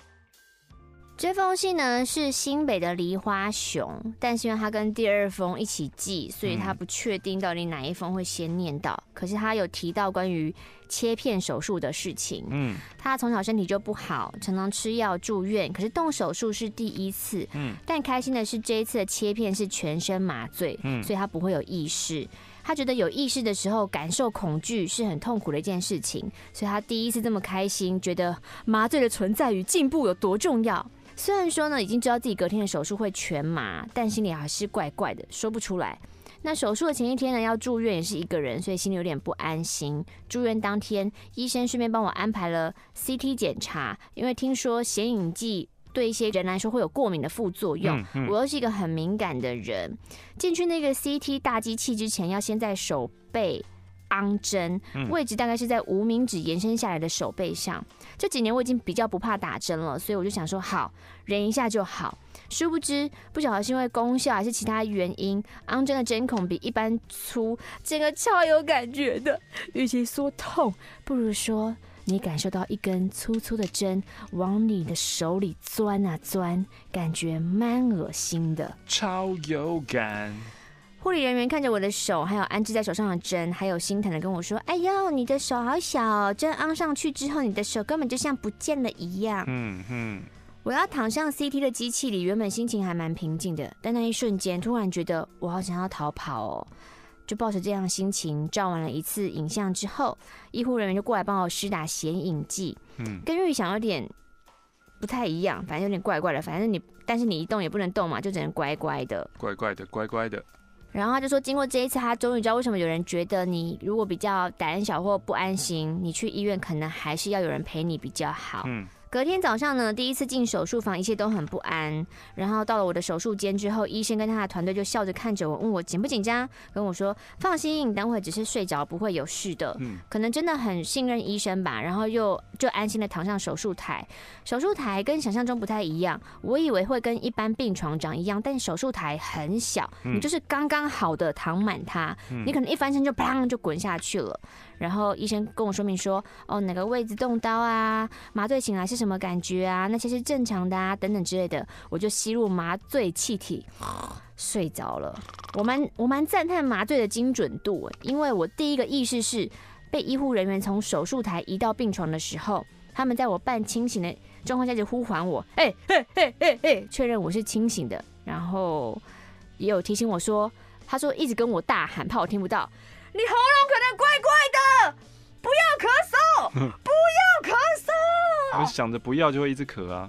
Speaker 1: 这封信呢是新北的梨花熊，但是因为他跟第二封一起寄，所以他不确定到底哪一封会先念到。可是他有提到关于切片手术的事情。嗯，他从小身体就不好，常常吃药住院。可是动手术是第一次。嗯，但开心的是这一次的切片是全身麻醉，嗯，所以他不会有意识。他觉得有意识的时候感受恐惧是很痛苦的一件事情，所以他第一次这么开心，觉得麻醉的存在与进步有多重要。虽然说呢，已经知道自己隔天的手术会全麻，但心里还是怪怪的，说不出来。那手术的前一天呢，要住院也是一个人，所以心里有点不安心。住院当天，医生顺便帮我安排了 CT 检查，因为听说显影剂对一些人来说会有过敏的副作用，我又是一个很敏感的人。进去那个 CT 大机器之前，要先在手背。安针位置大概是在无名指延伸下来的手背上。这几年我已经比较不怕打针了，所以我就想说好，忍一下就好。殊不知，不晓得是因为功效还是其他原因，安针的针孔比一般粗，整个超有感觉的。与其说痛，不如说你感受到一根粗粗的针往你的手里钻啊钻，感觉蛮恶心的，
Speaker 2: 超有感。
Speaker 1: 护理人员看着我的手，还有安置在手上的针，还有心疼的跟我说：“哎呦，你的手好小，针安上去之后，你的手根本就像不见了一样。”嗯嗯。我要躺上 CT 的机器里，原本心情还蛮平静的，但那一瞬间突然觉得我好想要逃跑哦，就抱着这样心情照完了一次影像之后，医护人员就过来帮我施打显影剂。嗯，跟预想有点不太一样，反正有点怪怪的。反正你，但是你一动也不能动嘛，就只能乖乖的。
Speaker 2: 乖乖的，乖乖的。
Speaker 1: 然后他就说，经过这一次，他终于知道为什么有人觉得你如果比较胆小或不安心，你去医院可能还是要有人陪你比较好。嗯。隔天早上呢，第一次进手术房，一切都很不安。然后到了我的手术间之后，医生跟他的团队就笑着看着我，问我紧不紧张，跟我说放心，等会只是睡着，不会有事的。嗯，可能真的很信任医生吧。然后又就安心的躺上手术台。手术台跟想象中不太一样，我以为会跟一般病床长一样，但手术台很小，你就是刚刚好的躺满它，你可能一翻身就砰就滚下去了。然后医生跟我说明说，哦，哪个位置动刀啊？麻醉醒来是什么感觉啊？那些是正常的啊，等等之类的。我就吸入麻醉气体，睡着了。我蛮我蛮赞叹麻醉的精准度，因为我第一个意识是被医护人员从手术台移到病床的时候，他们在我半清醒的状况下就呼唤我，哎嘿嘿嘿嘿，确认我是清醒的。然后也有提醒我说，他说一直跟我大喊，怕我听不到。你喉咙可能怪怪的，不要咳嗽，不要咳嗽。
Speaker 2: 我想着不要就会一直咳啊。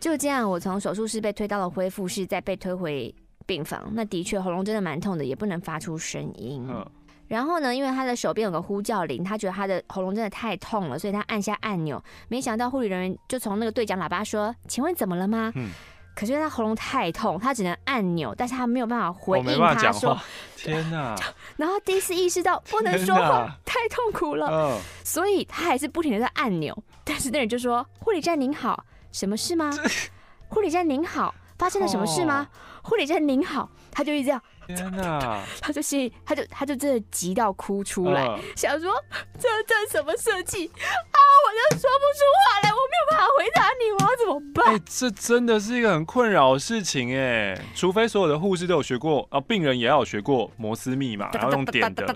Speaker 1: 就这样，我从手术室被推到了恢复室，再被推回病房。那的确喉咙真的蛮痛的，也不能发出声音。嗯、然后呢，因为他的手边有个呼叫铃，他觉得他的喉咙真的太痛了，所以他按下按钮。没想到护理人员就从那个对讲喇叭说：“请问怎么了吗？”嗯、可是他喉咙太痛，他只能按钮，但是他没有办法回应他说：“
Speaker 2: 天哪！”
Speaker 1: 然后第一次意识到不能说话，太痛苦了，嗯、所以他还是不停的在按钮。但是那人就说：“护理站您好。”什么事吗？护理站您好，发生了什么事吗？护理站您好，他就一直这样。天哪！他就心，他就他就真的急到哭出来，想说这这什么设计啊？我就说不出话来，我没有办法回答你，我要怎么办？
Speaker 2: 哎，这真的是一个很困扰的事情哎，除非所有的护士都有学过啊，病人也要有学过摩斯密码，然后用点的。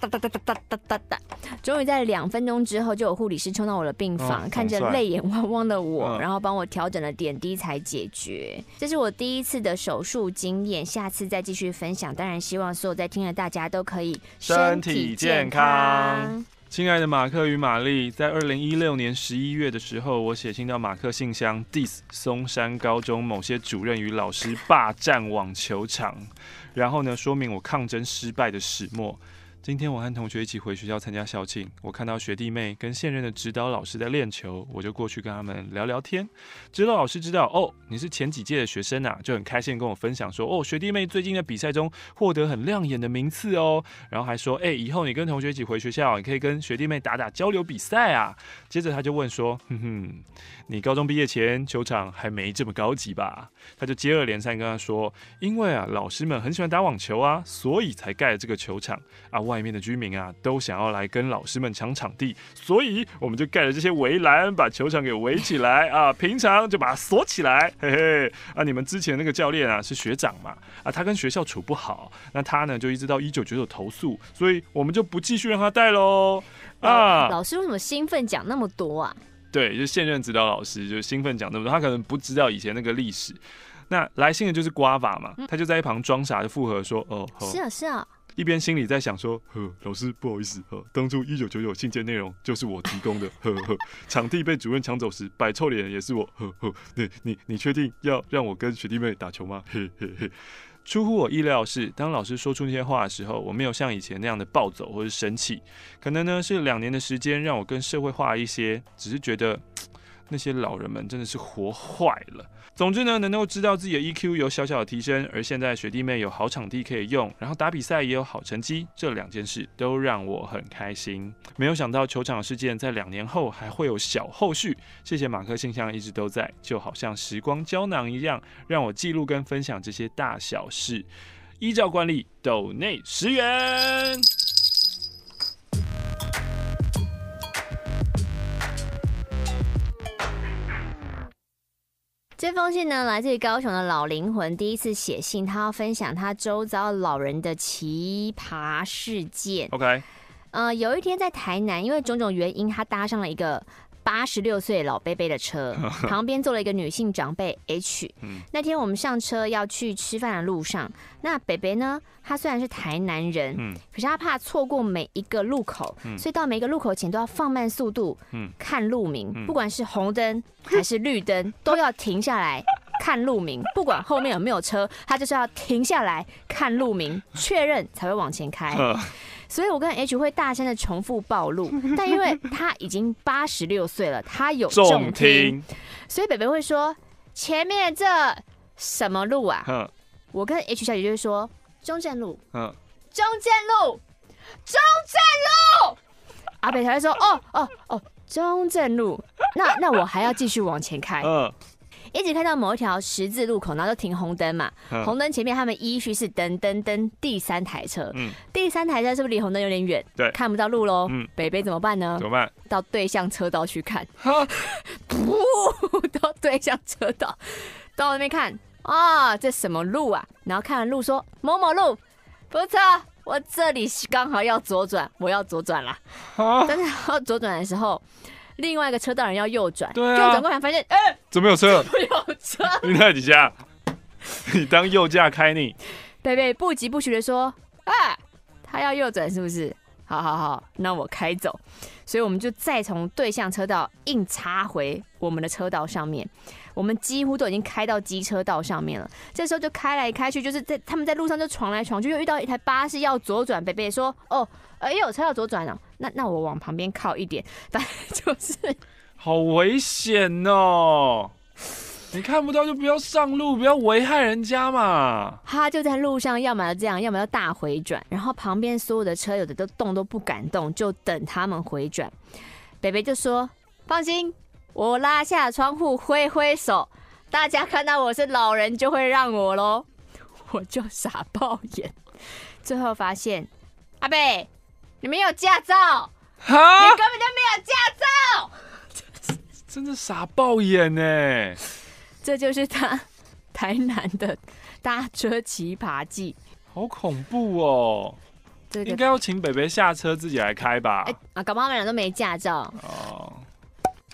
Speaker 1: 终于在两分钟之后，就有护理师冲到我的病房，看着泪眼汪汪的我，然后帮我调整了点滴才解决。这是我第一次的手术经验，下次再继续分享。当然。希望所有在听的大家都可以身体健康。
Speaker 2: 亲爱的马克与玛丽，在二零一六年十一月的时候，我写信到马克信箱，diss 松山高中某些主任与老师霸占网球场，然后呢，说明我抗争失败的始末。今天我和同学一起回学校参加校庆，我看到学弟妹跟现任的指导老师在练球，我就过去跟他们聊聊天。指导老师知道哦，你是前几届的学生啊，就很开心跟我分享说哦，学弟妹最近的比赛中获得很亮眼的名次哦，然后还说哎，以后你跟同学一起回学校，你可以跟学弟妹打打交流比赛啊。接着他就问说，哼哼，你高中毕业前球场还没这么高级吧？他就接二连三跟他说，因为啊，老师们很喜欢打网球啊，所以才盖了这个球场啊。面的居民啊，都想要来跟老师们抢场地，所以我们就盖了这些围栏，把球场给围起来啊。平常就把它锁起来，嘿嘿。啊，你们之前那个教练啊，是学长嘛？啊，他跟学校处不好，那他呢就一直到一九九九投诉，所以我们就不继续让他带喽。啊，
Speaker 1: 老师为什么兴奋讲那么多啊？
Speaker 2: 对，就现任指导老师就兴奋讲那么多，他可能不知道以前那个历史。那来信的就是瓜法嘛，他就在一旁装傻就附和说：“哦，
Speaker 1: 是啊，是啊。”
Speaker 2: 一边心里在想说：“呵，老师不好意思，呵，当初一九九九信件内容就是我提供的，呵呵，场地被主任抢走时摆臭脸也是我，呵呵，你你你确定要让我跟学弟妹打球吗？嘿 嘿嘿。”出乎我意料的是，当老师说出那些话的时候，我没有像以前那样的暴走或是生气，可能呢是两年的时间让我更社会化一些，只是觉得那些老人们真的是活坏了。总之呢，能够知道自己的 EQ 有小小的提升，而现在学弟妹有好场地可以用，然后打比赛也有好成绩，这两件事都让我很开心。没有想到球场事件在两年后还会有小后续。谢谢马克信箱一直都在，就好像时光胶囊一样，让我记录跟分享这些大小事。依照惯例，抖内十元。
Speaker 1: 这封信呢，来自于高雄的老灵魂，第一次写信，他要分享他周遭老人的奇葩事件。
Speaker 2: OK，
Speaker 1: 呃，有一天在台南，因为种种原因，他搭上了一个。八十六岁老伯伯的车，旁边坐了一个女性长辈 H。那天我们上车要去吃饭的路上，那伯伯呢，他虽然是台南人，可是他怕错过每一个路口，所以到每一个路口前都要放慢速度，看路名，不管是红灯 还是绿灯，都要停下来 看路名，不管后面有没有车，他就是要停下来看路名，确认才会往前开。所以，我跟 H 会大声的重复暴露，但因为他已经八十六岁了，他有重听，所以北北会说前面这什么路啊？我跟 H 小姐就会说中正路，中正路，中正路。阿北才会说哦哦哦，中正路，那那我还要继续往前开。一直看到某一条十字路口，然后就停红灯嘛。嗯、红灯前面他们依序是噔噔噔第三台车。嗯，第三台车是不是离红灯有点远？
Speaker 2: 对，
Speaker 1: 看不到路喽。嗯，北北怎么办呢？
Speaker 2: 怎么办？
Speaker 1: 到对向车道去看。哈，不，到对向车道，到那边看啊，这什么路啊？然后看完路说某某路，不错，我这里刚好要左转，我要左转了。哈但是要左转的时候。另外一个车道人要右转，对啊，右转过来发现，哎、欸，
Speaker 2: 怎么有车？
Speaker 1: 没有车？
Speaker 2: 你在几下？你当右驾开你？
Speaker 1: 贝贝不疾不徐的说，哎，他要右转是不是？好好好，那我开走。所以我们就再从对向车道硬插回我们的车道上面。我们几乎都已经开到机车道上面了。这时候就开来开去，就是在他们在路上就闯来闯去，又遇到一台巴士要左转。北北说：“哦，哎呦，车要左转了。”那那我往旁边靠一点，反正就是
Speaker 2: 好危险哦。你看不到就不要上路，不要危害人家嘛。
Speaker 1: 他就在路上，要么要这样，要么要大回转，然后旁边所有的车有的都动都不敢动，就等他们回转。北北就说：“放心，我拉下窗户挥挥手，大家看到我是老人就会让我喽。”我就傻爆眼，最后发现阿北，你没有驾照，哈你根本就没有驾照，
Speaker 2: 真的傻爆眼呢。
Speaker 1: 这就是他台南的搭车奇葩记，
Speaker 2: 好恐怖哦！这个、应该要请北北下车自己来开吧？哎
Speaker 1: 啊，搞不好他们俩都没驾照
Speaker 2: 哦。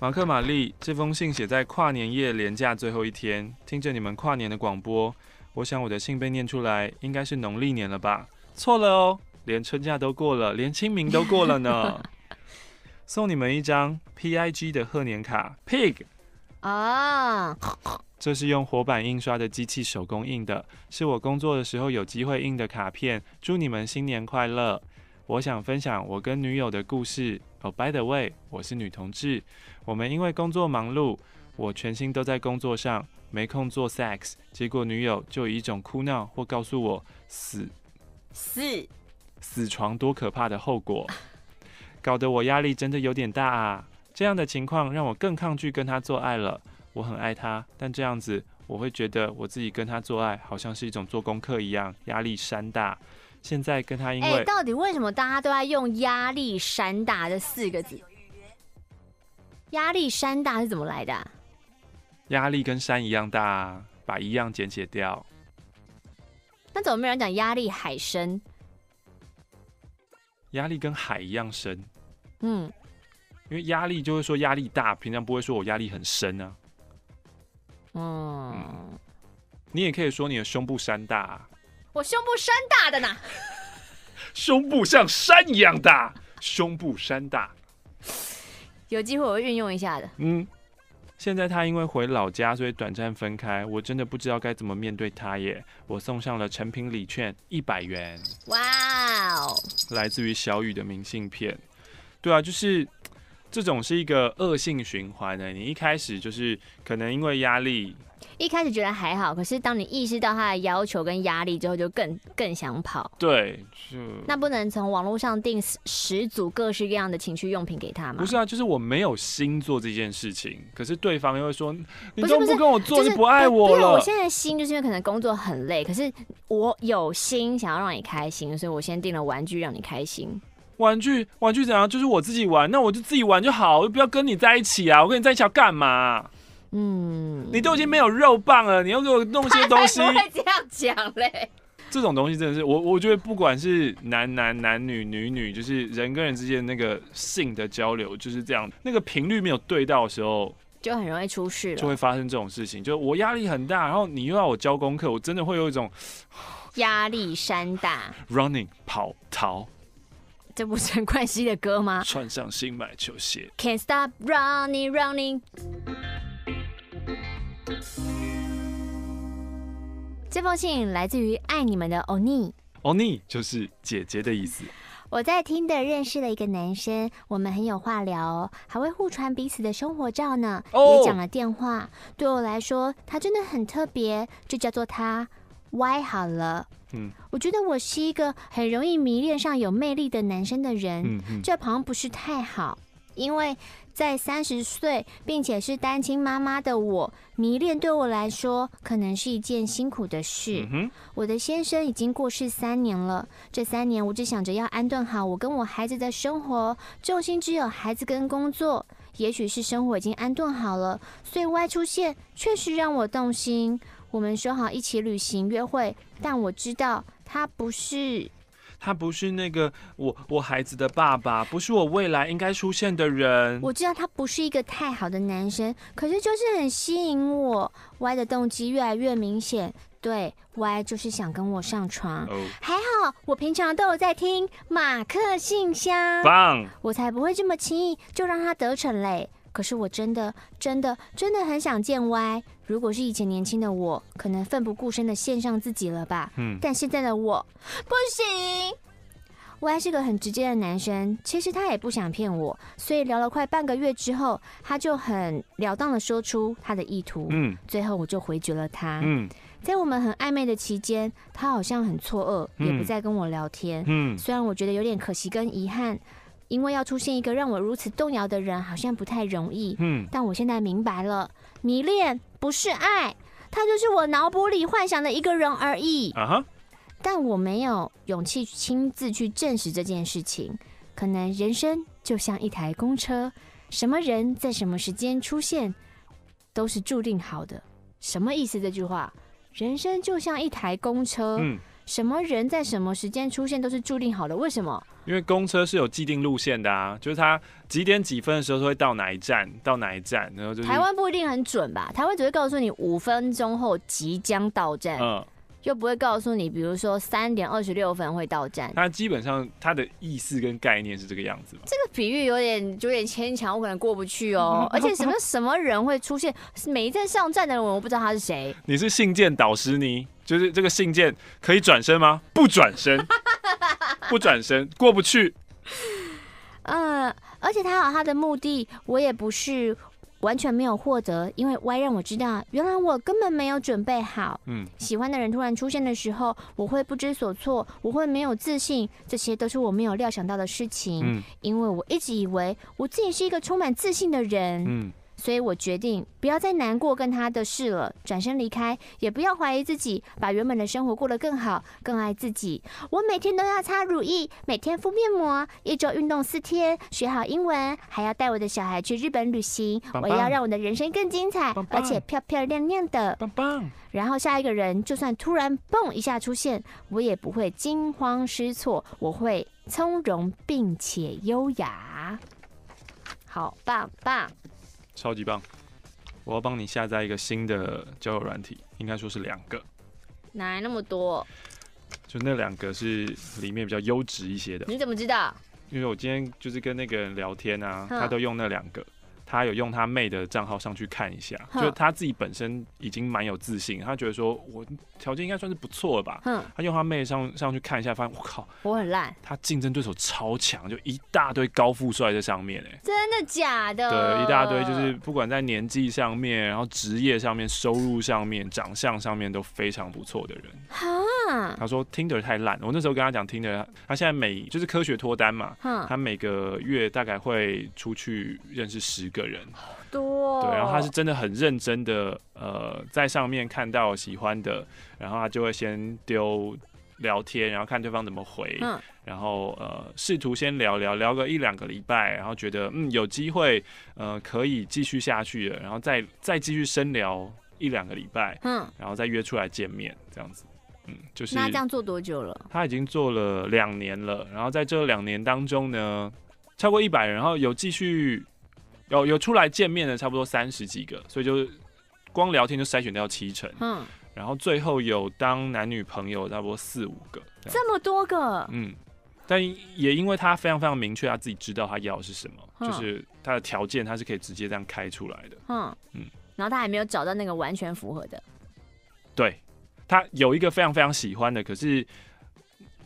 Speaker 2: 马克玛丽，这封信写在跨年夜连假最后一天，听着你们跨年的广播，我想我的信被念出来，应该是农历年了吧？错了哦，连春假都过了，连清明都过了呢。送你们一张 PIG 的贺年卡，Pig。啊，oh. 这是用活版印刷的机器手工印的，是我工作的时候有机会印的卡片。祝你们新年快乐！我想分享我跟女友的故事。哦、oh，by the way，我是女同志。我们因为工作忙碌，我全心都在工作上，没空做 sex。结果女友就以一种哭闹或告诉我死死死床多可怕的后果，搞得我压力真的有点大啊。这样的情况让我更抗拒跟他做爱了。我很爱他，但这样子我会觉得我自己跟他做爱好像是一种做功课一样，压力山大。现在跟他因为……哎，
Speaker 1: 到底为什么大家都在用“压力山大”这四个字？压力山大是怎么来的？
Speaker 2: 压力跟山一样大，把一样简写掉。
Speaker 1: 那怎么没有人讲压力海深？
Speaker 2: 压力跟海一样深。嗯。因为压力就会说压力大，平常不会说我压力很深啊。嗯，嗯，你也可以说你的胸部山大啊。
Speaker 1: 我胸部山大的呢。
Speaker 2: 胸部像山一样大，胸部山大。
Speaker 1: 有机会我会运用一下的。
Speaker 2: 嗯，现在他因为回老家，所以短暂分开。我真的不知道该怎么面对他耶。我送上了成品礼券一百元。哇哦！来自于小雨的明信片。对啊，就是。这种是一个恶性循环的，你一开始就是可能因为压力，
Speaker 1: 一开始觉得还好，可是当你意识到他的要求跟压力之后，就更更想跑。
Speaker 2: 对，就
Speaker 1: 那不能从网络上订十组各式各样的情趣用品给他吗？
Speaker 2: 不是啊，就是我没有心做这件事情，可是对方又会说，你都不跟我做就不爱我了。
Speaker 1: 我现在心就是因为可能工作很累，可是我有心想要让你开心，所以我先订了玩具让你开心。
Speaker 2: 玩具，玩具怎样？就是我自己玩，那我就自己玩就好，我就不要跟你在一起啊！我跟你在一起要干嘛？嗯，你都已经没有肉棒了，你又给我弄些东西，
Speaker 1: 不会这样讲嘞。
Speaker 2: 这种东西真的是我，我觉得不管是男男、男女、女女，就是人跟人之间那个性的交流就是这样，那个频率没有对到的时候，
Speaker 1: 就很容易出事了，
Speaker 2: 就会发生这种事情。就我压力很大，然后你又要我交功课，我真的会有一种
Speaker 1: 压力山大
Speaker 2: ，running 跑逃。
Speaker 1: 这不是陈冠希的歌吗？
Speaker 2: 穿上新买球鞋。
Speaker 1: Can't stop running, running。这封信来自于爱你们的欧尼。
Speaker 2: 欧尼就是姐姐的意思。
Speaker 1: 我在 Tinder 认识了一个男生，我们很有话聊，还会互传彼此的生活照呢，oh! 也讲了电话。对我来说，他真的很特别，就叫做他 Y 好了。嗯，我觉得我是一个很容易迷恋上有魅力的男生的人，嗯嗯，这好像不是太好，因为在三十岁并且是单亲妈妈的我，迷恋对我来说可能是一件辛苦的事。嗯，我的先生已经过世三年了，这三年我只想着要安顿好我跟我孩子的生活，重心只有孩子跟工作。也许是生活已经安顿好了，所以外出现确实让我动心。我们说好一起旅行约会，但我知道他不是。
Speaker 2: 他不是那个我我孩子的爸爸，不是我未来应该出现的人。
Speaker 1: 我知道他不是一个太好的男生，可是就是很吸引我。Y 的动机越来越明显，对，Y 就是想跟我上床。Oh. 还好我平常都有在听马克信箱，
Speaker 2: 棒，
Speaker 1: 我才不会这么轻易就让他得逞嘞。可是我真的、真的、真的很想见 Y。如果是以前年轻的我，可能奋不顾身的献上自己了吧。嗯。但现在的我不行。Y 是个很直接的男生，其实他也不想骗我，所以聊了快半个月之后，他就很了当的说出他的意图。嗯。最后我就回绝了他。嗯。在我们很暧昧的期间，他好像很错愕，也不再跟我聊天。嗯。虽然我觉得有点可惜跟遗憾。因为要出现一个让我如此动摇的人，好像不太容易。嗯，但我现在明白了，迷恋不是爱，他就是我脑补里幻想的一个人而已。啊哈！但我没有勇气亲自去证实这件事情。可能人生就像一台公车，什么人在什么时间出现，都是注定好的。什么意思？这句话，人生就像一台公车。嗯。什么人在什么时间出现都是注定好的？为什么？
Speaker 2: 因为公车是有既定路线的啊，就是它几点几分的时候会到哪一站，到哪一站，然后就是。
Speaker 1: 台湾不一定很准吧？台湾只会告诉你五分钟后即将到站，嗯，又不会告诉你，比如说三点二十六分会到站。
Speaker 2: 它基本上它的意思跟概念是这个样子。
Speaker 1: 这个比喻有点有点牵强，我可能过不去哦。而且什么什么人会出现？每一站上站的人，我不知道他是谁。
Speaker 2: 你是信件导师你？就是这个信件可以转身吗？不转身，不转身，过不去。
Speaker 1: 嗯，而且他有他的目的，我也不是完全没有获得，因为 Y 让我知道，原来我根本没有准备好。嗯，喜欢的人突然出现的时候，我会不知所措，我会没有自信，这些都是我没有料想到的事情。嗯，因为我一直以为我自己是一个充满自信的人。嗯。所以我决定不要再难过跟他的事了，转身离开，也不要怀疑自己，把原本的生活过得更好，更爱自己。我每天都要擦乳液，每天敷面膜，一周运动四天，学好英文，还要带我的小孩去日本旅行。棒棒，我要让我的人生更精彩，而且漂漂亮亮的。棒棒。然后下一个人就算突然蹦一下出现，我也不会惊慌失措，我会从容并且优雅。好棒棒。
Speaker 2: 超级棒！我要帮你下载一个新的交友软体，应该说是两个。
Speaker 1: 哪来那么多？
Speaker 2: 就那两个是里面比较优质一些的。
Speaker 1: 你怎么知道？
Speaker 2: 因为我今天就是跟那个人聊天啊，他都用那两个。他有用他妹的账号上去看一下，就他自己本身已经蛮有自信，他觉得说我条件应该算是不错了吧。嗯，他用他妹上上去看一下，发现我靠，
Speaker 1: 我很烂，
Speaker 2: 他竞争对手超强，就一大堆高富帅在上面，哎，
Speaker 1: 真的假的？
Speaker 2: 对，一大堆就是不管在年纪上面，然后职业上面、收入上面、长相上面都非常不错的人。哈，他说 Tinder 太烂，我那时候跟他讲 Tinder，他现在每就是科学脱单嘛，他每个月大概会出去认识十个。个人
Speaker 1: 多
Speaker 2: 对，然后他是真的很认真的，呃，在上面看到喜欢的，然后他就会先丢聊天，然后看对方怎么回，嗯，然后呃，试图先聊聊聊个一两个礼拜，然后觉得嗯有机会，呃，可以继续下去的，然后再再继续深聊一两个礼拜，嗯，然后再约出来见面，这样子，嗯，就是
Speaker 1: 那这样做多久了？
Speaker 2: 他已经做了两年了，然后在这两年当中呢，超过一百人，然后有继续。有有出来见面的差不多三十几个，所以就光聊天就筛选掉七成。嗯，然后最后有当男女朋友差不多四五个，
Speaker 1: 这，这么多个。
Speaker 2: 嗯，但也因为他非常非常明确，他自己知道他要的是什么，嗯、就是他的条件他是可以直接这样开出来的。嗯
Speaker 1: 嗯，然后他还没有找到那个完全符合的。
Speaker 2: 对，他有一个非常非常喜欢的，可是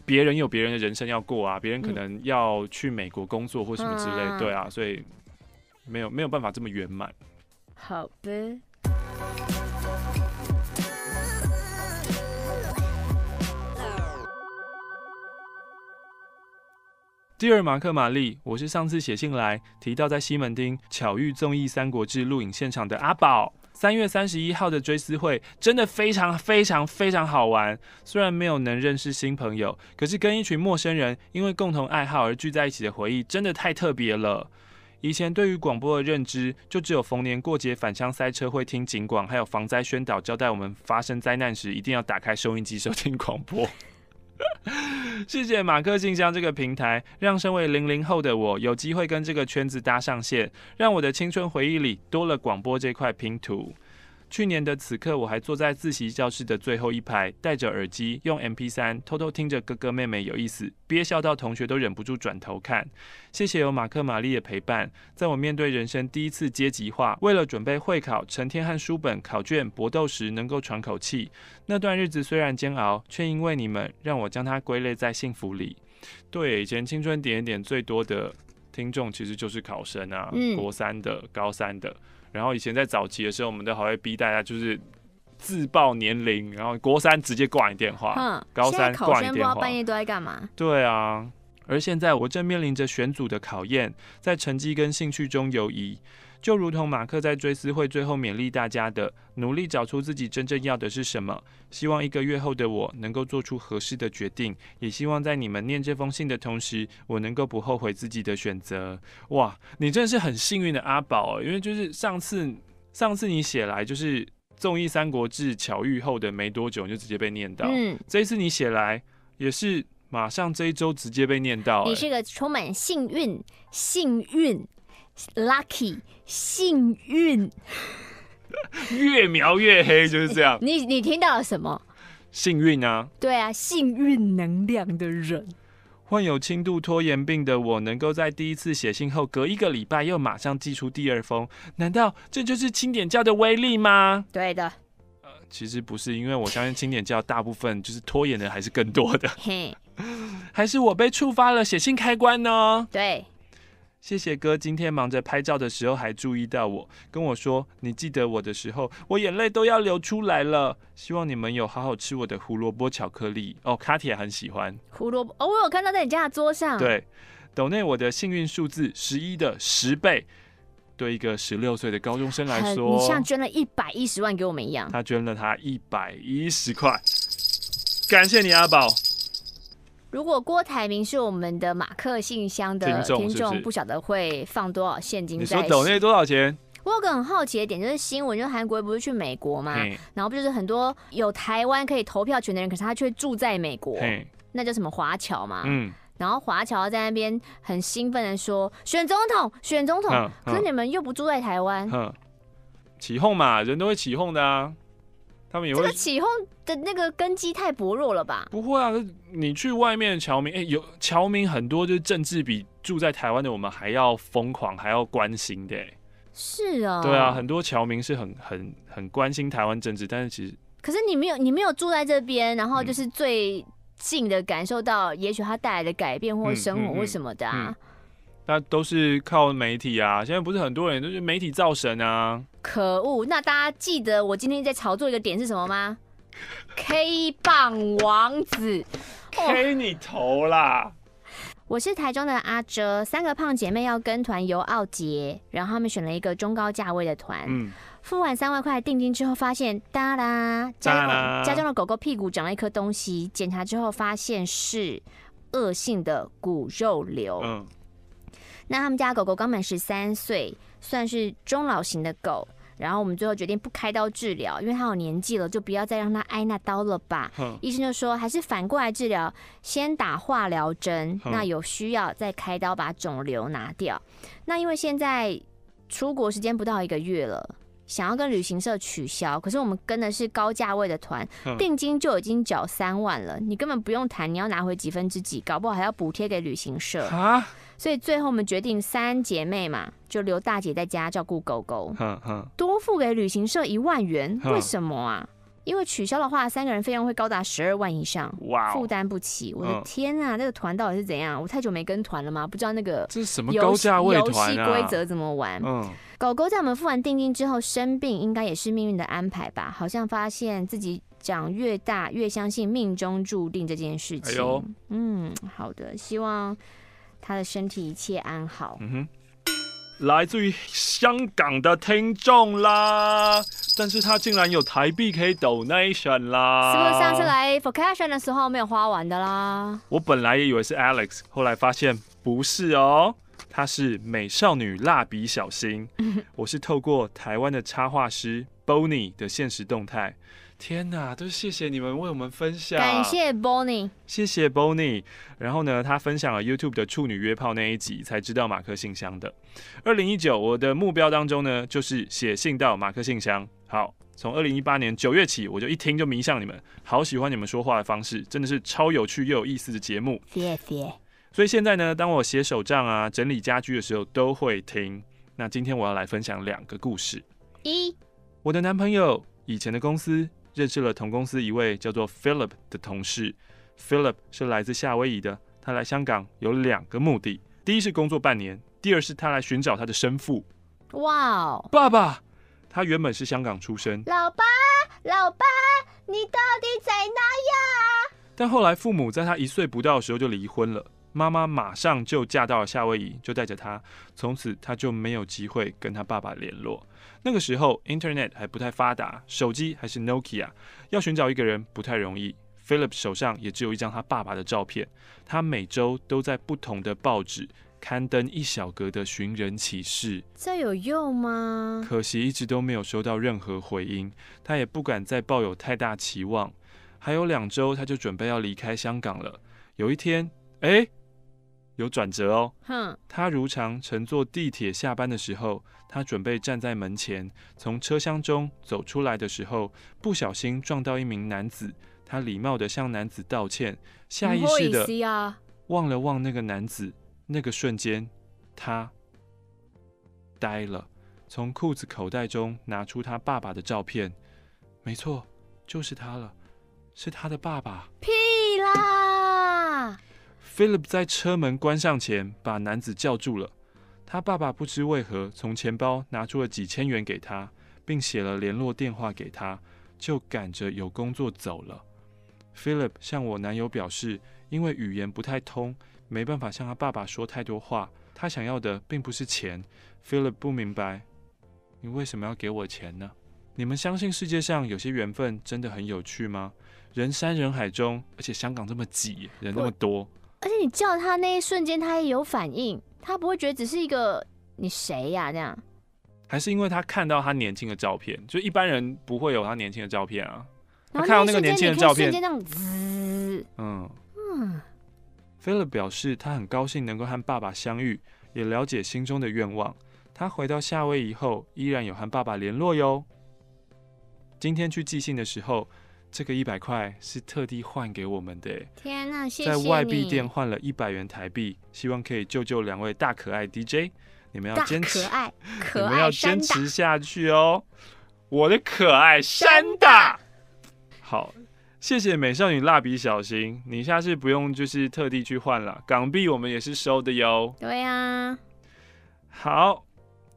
Speaker 2: 别人有别人的人生要过啊，别人可能要去美国工作或什么之类，嗯、对啊，所以。没有没有办法这么圆满。
Speaker 1: 好的。
Speaker 2: Dear 马克玛丽，我是上次写信来提到在西门町巧遇综艺《三国志》录影现场的阿宝。三月三十一号的追思会真的非常非常非常好玩。虽然没有能认识新朋友，可是跟一群陌生人因为共同爱好而聚在一起的回忆真的太特别了。以前对于广播的认知，就只有逢年过节返乡塞车会听警广，还有防灾宣导交代我们发生灾难时一定要打开收音机收听广播。谢谢马克信箱这个平台，让身为零零后的我有机会跟这个圈子搭上线，让我的青春回忆里多了广播这块拼图。去年的此刻，我还坐在自习教室的最后一排，戴着耳机，用 MP3 偷偷听着哥哥妹妹有意思，憋笑到同学都忍不住转头看。谢谢有马克玛丽的陪伴，在我面对人生第一次阶级化，为了准备会考，成天和书本、考卷搏斗时，能够喘口气。那段日子虽然煎熬，却因为你们，让我将它归类在幸福里。对，以前青春点点最多的听众其实就是考生啊，嗯、国三的、高三的。然后以前在早期的时候，我们都还会逼大家就是自报年龄，然后国三直接挂你电话，
Speaker 1: 哼
Speaker 2: 高三挂你电话。不知道
Speaker 1: 半夜都在干嘛？
Speaker 2: 对啊，而现在我正面临着选组的考验，在成绩跟兴趣中游移。就如同马克在追思会最后勉励大家的，努力找出自己真正要的是什么。希望一个月后的我能够做出合适的决定，也希望在你们念这封信的同时，我能够不后悔自己的选择。哇，你真的是很幸运的阿宝，因为就是上次上次你写来就是综艺《三国志》巧遇后的没多久，你就直接被念到。嗯，这一次你写来也是马上这一周直接被念到。
Speaker 1: 你是个充满幸运，幸运。Lucky，幸运，
Speaker 2: 越描越黑就是这样。
Speaker 1: 你你听到了什么？
Speaker 2: 幸运啊！
Speaker 1: 对啊，幸运能量的人。
Speaker 2: 患有轻度拖延病的我，能够在第一次写信后，隔一个礼拜又马上寄出第二封，难道这就是清点教的威力吗？
Speaker 1: 对的。
Speaker 2: 呃，其实不是，因为我相信清点教大部分就是拖延的还是更多的。嘿，还是我被触发了写信开关呢？
Speaker 1: 对。
Speaker 2: 谢谢哥，今天忙着拍照的时候还注意到我，跟我说你记得我的时候，我眼泪都要流出来了。希望你们有好好吃我的胡萝卜巧克力哦，卡铁很喜欢
Speaker 1: 胡萝卜哦，我有看到在你家的桌上。
Speaker 2: 对，抖内我的幸运数字十一的十倍，对一个十六岁的高中生来说，
Speaker 1: 你像捐了一百一十万给我们一样。
Speaker 2: 他捐了他一百一十块，感谢你阿宝。
Speaker 1: 如果郭台铭是我们的马克信箱的听众，不晓得会放多少现金在。
Speaker 2: 你说抖内多少钱？
Speaker 1: 我有个很好奇的点，就是新闻，就韩国不是去美国嘛，然后不就是很多有台湾可以投票权的人，可是他却住在美国，那叫什么华侨嘛？嗯，然后华侨在那边很兴奋的说选总统，选总统，可是你们又不住在台湾，
Speaker 2: 起哄嘛，人都会起哄的啊。他们也会这个
Speaker 1: 起哄的那个根基太薄弱了吧？
Speaker 2: 不会啊，你去外面的侨民，哎、欸，有侨民很多，就是政治比住在台湾的我们还要疯狂，还要关心的。
Speaker 1: 是啊、哦，
Speaker 2: 对啊，很多侨民是很很很关心台湾政治，但是其实，
Speaker 1: 可是你没有你没有住在这边，然后就是最近的感受到，也许他带来的改变或生活或什么的啊。嗯嗯嗯
Speaker 2: 那都是靠媒体啊！现在不是很多人都是媒体造神啊！
Speaker 1: 可恶！那大家记得我今天在炒作一个点是什么吗？K 棒王子
Speaker 2: ，K 你头啦！
Speaker 1: 我是台中的阿哲，三个胖姐妹要跟团游奥捷，然后他们选了一个中高价位的团。嗯，付完三万块定金之后，发现哒啦，家中家中的狗狗屁股长了一颗东西，检查之后发现是恶性的骨肉瘤。嗯。那他们家狗狗刚满十三岁，算是中老型的狗。然后我们最后决定不开刀治疗，因为它有年纪了，就不要再让它挨那刀了吧。哼医生就说还是反过来治疗，先打化疗针，那有需要再开刀把肿瘤拿掉。那因为现在出国时间不到一个月了，想要跟旅行社取消，可是我们跟的是高价位的团，定金就已经缴三万了，你根本不用谈，你要拿回几分之几，搞不好还要补贴给旅行社啊。所以最后我们决定三姐妹嘛，就留大姐在家照顾狗狗，多付给旅行社一万元。为什么啊？因为取消的话，三个人费用会高达十二万以上，哇，负担不起。我的天啊，这个团到底是怎样？我太久没跟团了吗？不知道那个
Speaker 2: 这是什么高价位团
Speaker 1: 啊？游戏规则怎么玩？嗯，狗狗在我们付完定金之后生病，应该也是命运的安排吧？好像发现自己长越大越相信命中注定这件事情。哎呦，嗯，好的，希望。他的身体一切安好。嗯哼，
Speaker 2: 来自于香港的听众啦，但是他竟然有台币可以 donation 啦。
Speaker 1: 是不是上次来 vacation 的时候没有花完的啦？
Speaker 2: 我本来也以为是 Alex，后来发现不是哦，他是美少女蜡笔小新。我是透过台湾的插画师 Bonnie 的现实动态。天哪，都谢谢你们为我们分享，
Speaker 1: 感谢 Bonnie，
Speaker 2: 谢谢 Bonnie。然后呢，他分享了 YouTube 的处女约炮那一集，才知道马克信箱的。二零一九，我的目标当中呢，就是写信到马克信箱。好，从二零一八年九月起，我就一听就迷上你们，好喜欢你们说话的方式，真的是超有趣又有意思的节目。
Speaker 1: 谢谢。
Speaker 2: 所以现在呢，当我写手账啊、整理家居的时候，都会听。那今天我要来分享两个故事。一，我的男朋友以前的公司认识了同公司一位叫做 Philip 的同事。Philip 是来自夏威夷的，他来香港有两个目的：第一是工作半年，第二是他来寻找他的生父。
Speaker 1: 哇哦，
Speaker 2: 爸爸，他原本是香港出生。
Speaker 1: 老爸，老爸，你到底在哪呀？
Speaker 2: 但后来父母在他一岁不到的时候就离婚了。妈妈马上就嫁到了夏威夷，就带着他，从此他就没有机会跟他爸爸联络。那个时候，Internet 还不太发达，手机还是 Nokia，要寻找一个人不太容易。Philip 手上也只有一张他爸爸的照片，他每周都在不同的报纸刊登一小格的寻人启事。
Speaker 1: 这有用吗？
Speaker 2: 可惜一直都没有收到任何回音，他也不敢再抱有太大期望。还有两周，他就准备要离开香港了。有一天，哎。有转折哦，哼！他如常乘坐地铁下班的时候，他准备站在门前，从车厢中走出来的时候，不小心撞到一名男子。他礼貌地向男子道歉，下意识的望了望那个男子。那个瞬间，他呆了，从裤子口袋中拿出他爸爸的照片。没错，就是他了，是他的爸爸。
Speaker 1: 屁啦
Speaker 2: ！Philip 在车门关上前，把男子叫住了。他爸爸不知为何从钱包拿出了几千元给他，并写了联络电话给他，就赶着有工作走了。Philip 向我男友表示，因为语言不太通，没办法向他爸爸说太多话。他想要的并不是钱。Philip 不明白，你为什么要给我钱呢？你们相信世界上有些缘分真的很有趣吗？人山人海中，而且香港这么挤，人那么多。
Speaker 1: 而且你叫他那一瞬间，他也有反应，他不会觉得只是一个你谁呀、啊、这样，
Speaker 2: 还是因为他看到他年轻的照片，就一般人不会有他年轻的照片啊。他看到那个年轻的照片，嗯嗯。Philip 表示他很高兴能够和爸爸相遇，也了解心中的愿望。他回到夏威夷后，依然有和爸爸联络哟。今天去寄信的时候。这个一百块是特地换给我们的，
Speaker 1: 天哪，谢谢！
Speaker 2: 在外币店换了一百元台币，希望可以救救两位大可爱 DJ，你们要坚持，
Speaker 1: 可爱，可爱，
Speaker 2: 你们要坚持下去哦，我的可爱山大。好，谢谢美少女蜡笔小新，你下次不用就是特地去换了，港币我们也是收的哟。
Speaker 1: 对呀、啊，
Speaker 2: 好，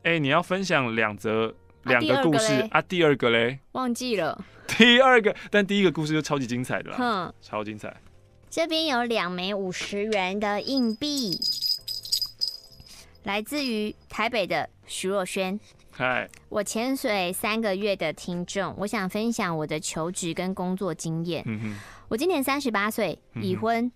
Speaker 2: 哎，你要分享两则两个故事啊？第二个嘞？
Speaker 1: 忘记了。
Speaker 2: 第二个，但第一个故事就超级精彩的啦，哼，超精彩。
Speaker 1: 这边有两枚五十元的硬币，来自于台北的徐若瑄。
Speaker 2: 嗨，
Speaker 1: 我潜水三个月的听众，我想分享我的求职跟工作经验。嗯哼，我今年三十八岁，已婚，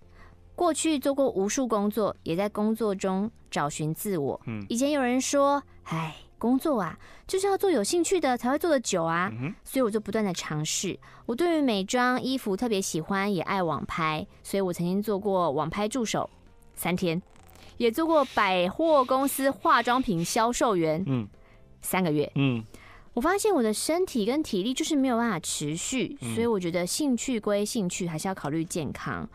Speaker 1: 过去做过无数工作，也在工作中找寻自我。嗯，以前有人说，哎。工作啊，就是要做有兴趣的才会做得久啊，嗯、所以我就不断的尝试。我对于美妆衣服特别喜欢，也爱网拍，所以我曾经做过网拍助手三天，也做过百货公司化妆品销售员，嗯，三个月，嗯，我发现我的身体跟体力就是没有办法持续，所以我觉得兴趣归兴趣，还是要考虑健康。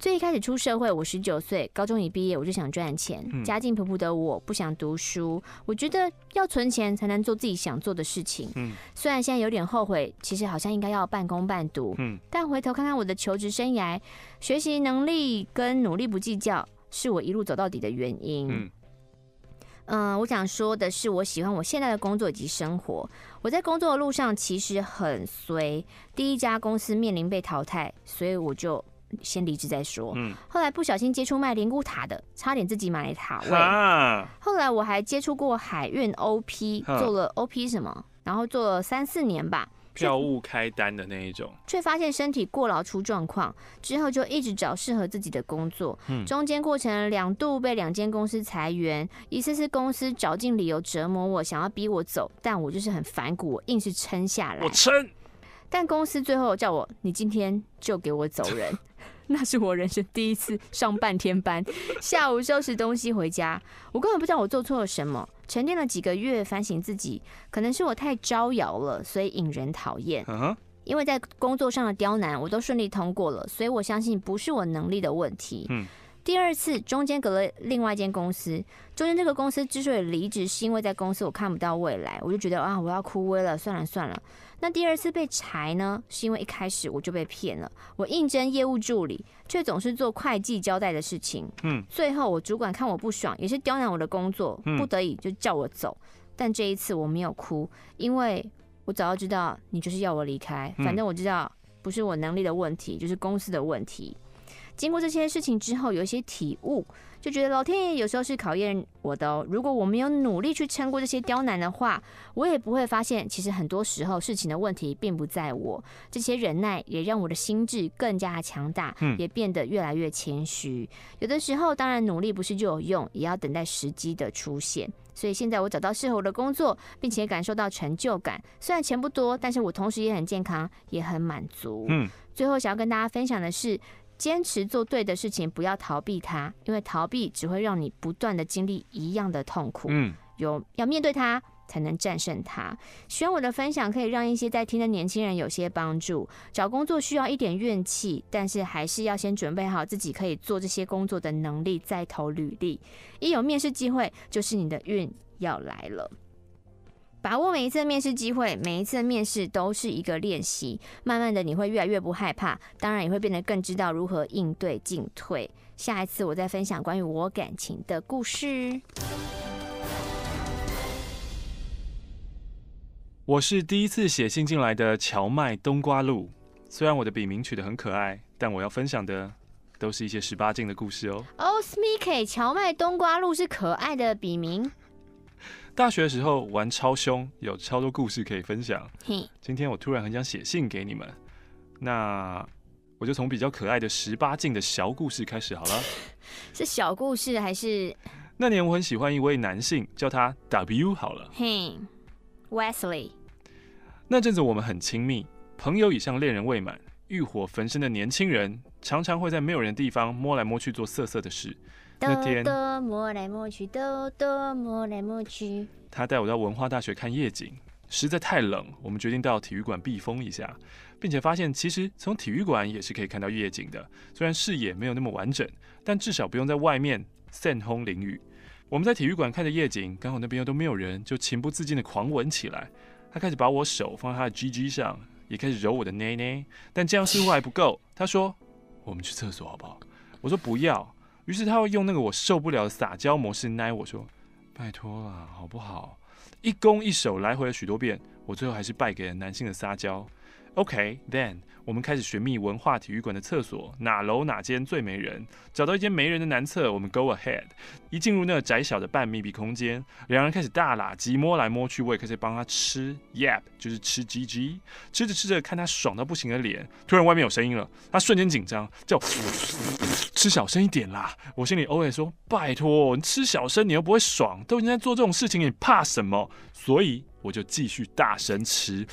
Speaker 1: 最一开始出社会，我十九岁，高中一毕业我就想赚钱。嗯、家境普普的我不想读书，我觉得要存钱才能做自己想做的事情。嗯、虽然现在有点后悔，其实好像应该要半工半读。嗯、但回头看看我的求职生涯，学习能力跟努力不计较，是我一路走到底的原因。嗯、呃，我想说的是，我喜欢我现在的工作以及生活。我在工作的路上其实很衰，第一家公司面临被淘汰，所以我就。先离职再说。嗯，后来不小心接触卖灵骨塔的，差点自己买塔位。啊、后来我还接触过海运 OP，做了 OP 什么，然后做了三四年吧，
Speaker 2: 票务开单的那一种，
Speaker 1: 却发现身体过劳出状况，之后就一直找适合自己的工作。嗯，中间过程两度被两间公司裁员，一次是公司找尽理由折磨我，想要逼我走，但我就是很反骨，我硬是撑下来。
Speaker 2: 我撑。
Speaker 1: 但公司最后叫我，你今天就给我走人。那是我人生第一次上半天班，下午收拾东西回家，我根本不知道我做错了什么。沉淀了几个月，反省自己，可能是我太招摇了，所以引人讨厌。Uh huh. 因为在工作上的刁难，我都顺利通过了，所以我相信不是我能力的问题。嗯。第二次中间隔了另外一间公司，中间这个公司之所以离职，是因为在公司我看不到未来，我就觉得啊，我要枯萎了，算了算了。那第二次被裁呢，是因为一开始我就被骗了。我应征业务助理，却总是做会计交代的事情。嗯，最后我主管看我不爽，也是刁难我的工作，不得已就叫我走。但这一次我没有哭，因为我早就知道你就是要我离开。反正我知道不是我能力的问题，就是公司的问题。经过这些事情之后，有一些体悟，就觉得老天爷有时候是考验我的哦。如果我没有努力去撑过这些刁难的话，我也不会发现，其实很多时候事情的问题并不在我。这些忍耐也让我的心智更加强大，也变得越来越谦虚。有的时候，当然努力不是就有用，也要等待时机的出现。所以现在我找到适合我的工作，并且感受到成就感。虽然钱不多，但是我同时也很健康，也很满足。嗯，最后想要跟大家分享的是。坚持做对的事情，不要逃避它，因为逃避只会让你不断的经历一样的痛苦。嗯，有要面对它，才能战胜它。希望我的分享可以让一些在听的年轻人有些帮助。找工作需要一点运气，但是还是要先准备好自己可以做这些工作的能力，再投履历。一有面试机会，就是你的运要来了。把握每一次的面试机会，每一次的面试都是一个练习。慢慢的，你会越来越不害怕，当然也会变得更知道如何应对进退。下一次我再分享关于我感情的故事。
Speaker 2: 我是第一次写信进来的荞麦冬瓜露，虽然我的笔名取得很可爱，但我要分享的都是一些十八禁的故事哦。
Speaker 1: 哦，Smikey，蕎麦冬瓜露是可爱的笔名。
Speaker 2: 大学的时候玩超凶，有超多故事可以分享。嘿今天我突然很想写信给你们，那我就从比较可爱的十八禁的小故事开始好了。
Speaker 1: 是小故事还是？
Speaker 2: 那年我很喜欢一位男性，叫他 W 好了。
Speaker 1: 嘿，Wesley。
Speaker 2: 那阵子我们很亲密，朋友以上恋人未满，欲火焚身的年轻人常常会在没有人的地方摸来摸去做色色的事。那天，摸来摸去，摸来摸去。他带我到文化大学看夜景，实在太冷，我们决定到体育馆避风一下，并且发现其实从体育馆也是可以看到夜景的。虽然视野没有那么完整，但至少不用在外面扇风淋雨。我们在体育馆看着夜景，刚好那边又都没有人，就情不自禁的狂吻起来。他开始把我手放在他的 GG 上，也开始揉我的内内。但这样似乎还不够，他说：“我们去厕所好不好？”我说：“不要。”于是他会用那个我受不了的撒娇模式奶我说：“拜托了，好不好？”一攻一守来回了许多遍，我最后还是败给了男性的撒娇。OK，then，我们开始寻觅文化体育馆的厕所，哪楼哪间最没人？找到一间没人的男厕，我们 go ahead。一进入那个窄小的半密闭空间，两人开始大喇舌摸来摸去，我也开始帮他吃，Yep，就是吃鸡鸡。吃着吃着，看他爽到不行的脸，突然外面有声音了，他瞬间紧张，叫吃小声一点啦。我心里 OS 说：拜托，你吃小声，你又不会爽，都已经在做这种事情，你怕什么？所以我就继续大声吃。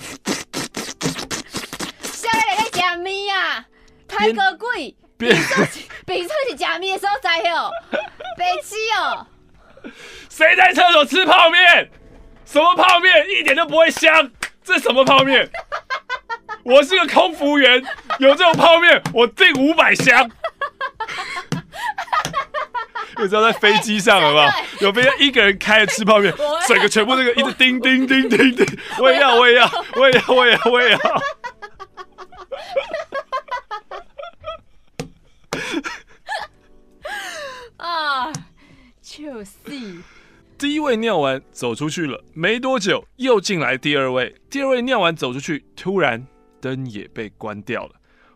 Speaker 1: 假咪啊，太可贵！比出去，比出去假咪的时候在哦，白痴哦！
Speaker 2: 谁在厕所吃泡面？什么泡面？一点都不会香，这什么泡面？我是个空服员，有这种泡面我订五百箱。你知道在飞机上好不好？有飞机一个人开着吃泡面，整个全部那个一直叮叮叮叮叮，我也要，我也要，我也要，我也要，我也要。
Speaker 1: 啊！就是
Speaker 2: 第一位尿完走出去了，没多久又进来第二位。第二位尿完走出去，突然灯也被关掉了。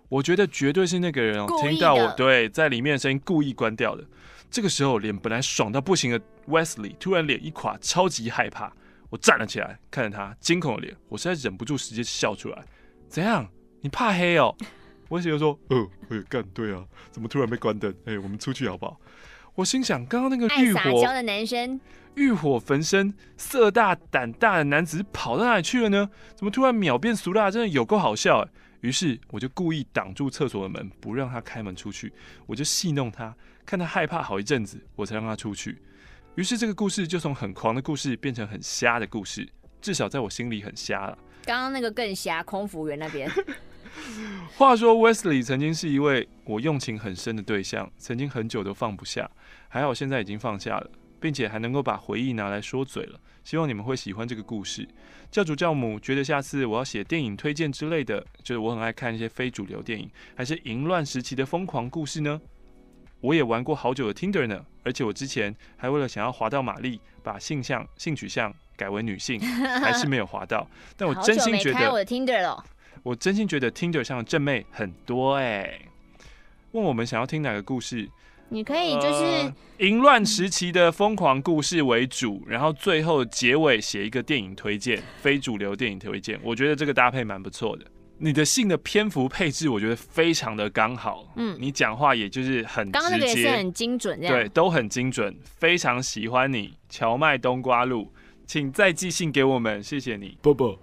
Speaker 2: 我觉得绝对是那个人哦，听到我对在里面的声音故意关掉的。这个时候，脸本来爽到不行的 Wesley 突然脸一垮，超级害怕。我站了起来，看着他惊恐的脸，我实在忍不住直接笑出来。怎样？你怕黑哦？我媳妇说：“呃，哎，干对啊，怎么突然被关灯？哎，我们出去好不好？”我心想，刚刚那个欲火
Speaker 1: 爱撒娇的男生，
Speaker 2: 欲火焚身、色大胆大的男子跑到哪里去了呢？怎么突然秒变俗辣？真的有够好笑哎！于是我就故意挡住厕所的门，不让他开门出去。我就戏弄他，看他害怕好一阵子，我才让他出去。于是这个故事就从很狂的故事变成很瞎的故事，至少在我心里很瞎了。
Speaker 1: 刚刚那个更瞎，空服员那边。
Speaker 2: 话说，Wesley 曾经是一位我用情很深的对象，曾经很久都放不下，还好现在已经放下了，并且还能够把回忆拿来说嘴了。希望你们会喜欢这个故事。教主教母觉得下次我要写电影推荐之类的，就是我很爱看一些非主流电影，还是淫乱时期的疯狂故事呢？我也玩过好久的 Tinder 呢，而且我之前还为了想要滑到玛丽，把性向、性取向改为女性，还是没有滑到。但我真心觉得，
Speaker 1: 我的 Tinder 了。
Speaker 2: 我真心觉得 Tinder 上的正妹很多哎、欸。问我们想要听哪个故事？
Speaker 1: 你可以就是
Speaker 2: 淫乱、呃、时期的疯狂故事为主，然后最后结尾写一个电影推荐，非主流电影推荐。我觉得这个搭配蛮不错的。你的信的篇幅配置，我觉得非常的刚好。嗯，你讲话也就是很直接，刚刚那个也是
Speaker 1: 很精准，
Speaker 2: 对，都很精准，非常喜欢你。荞麦冬瓜露，请再寄信给我们，谢谢你，啵啵。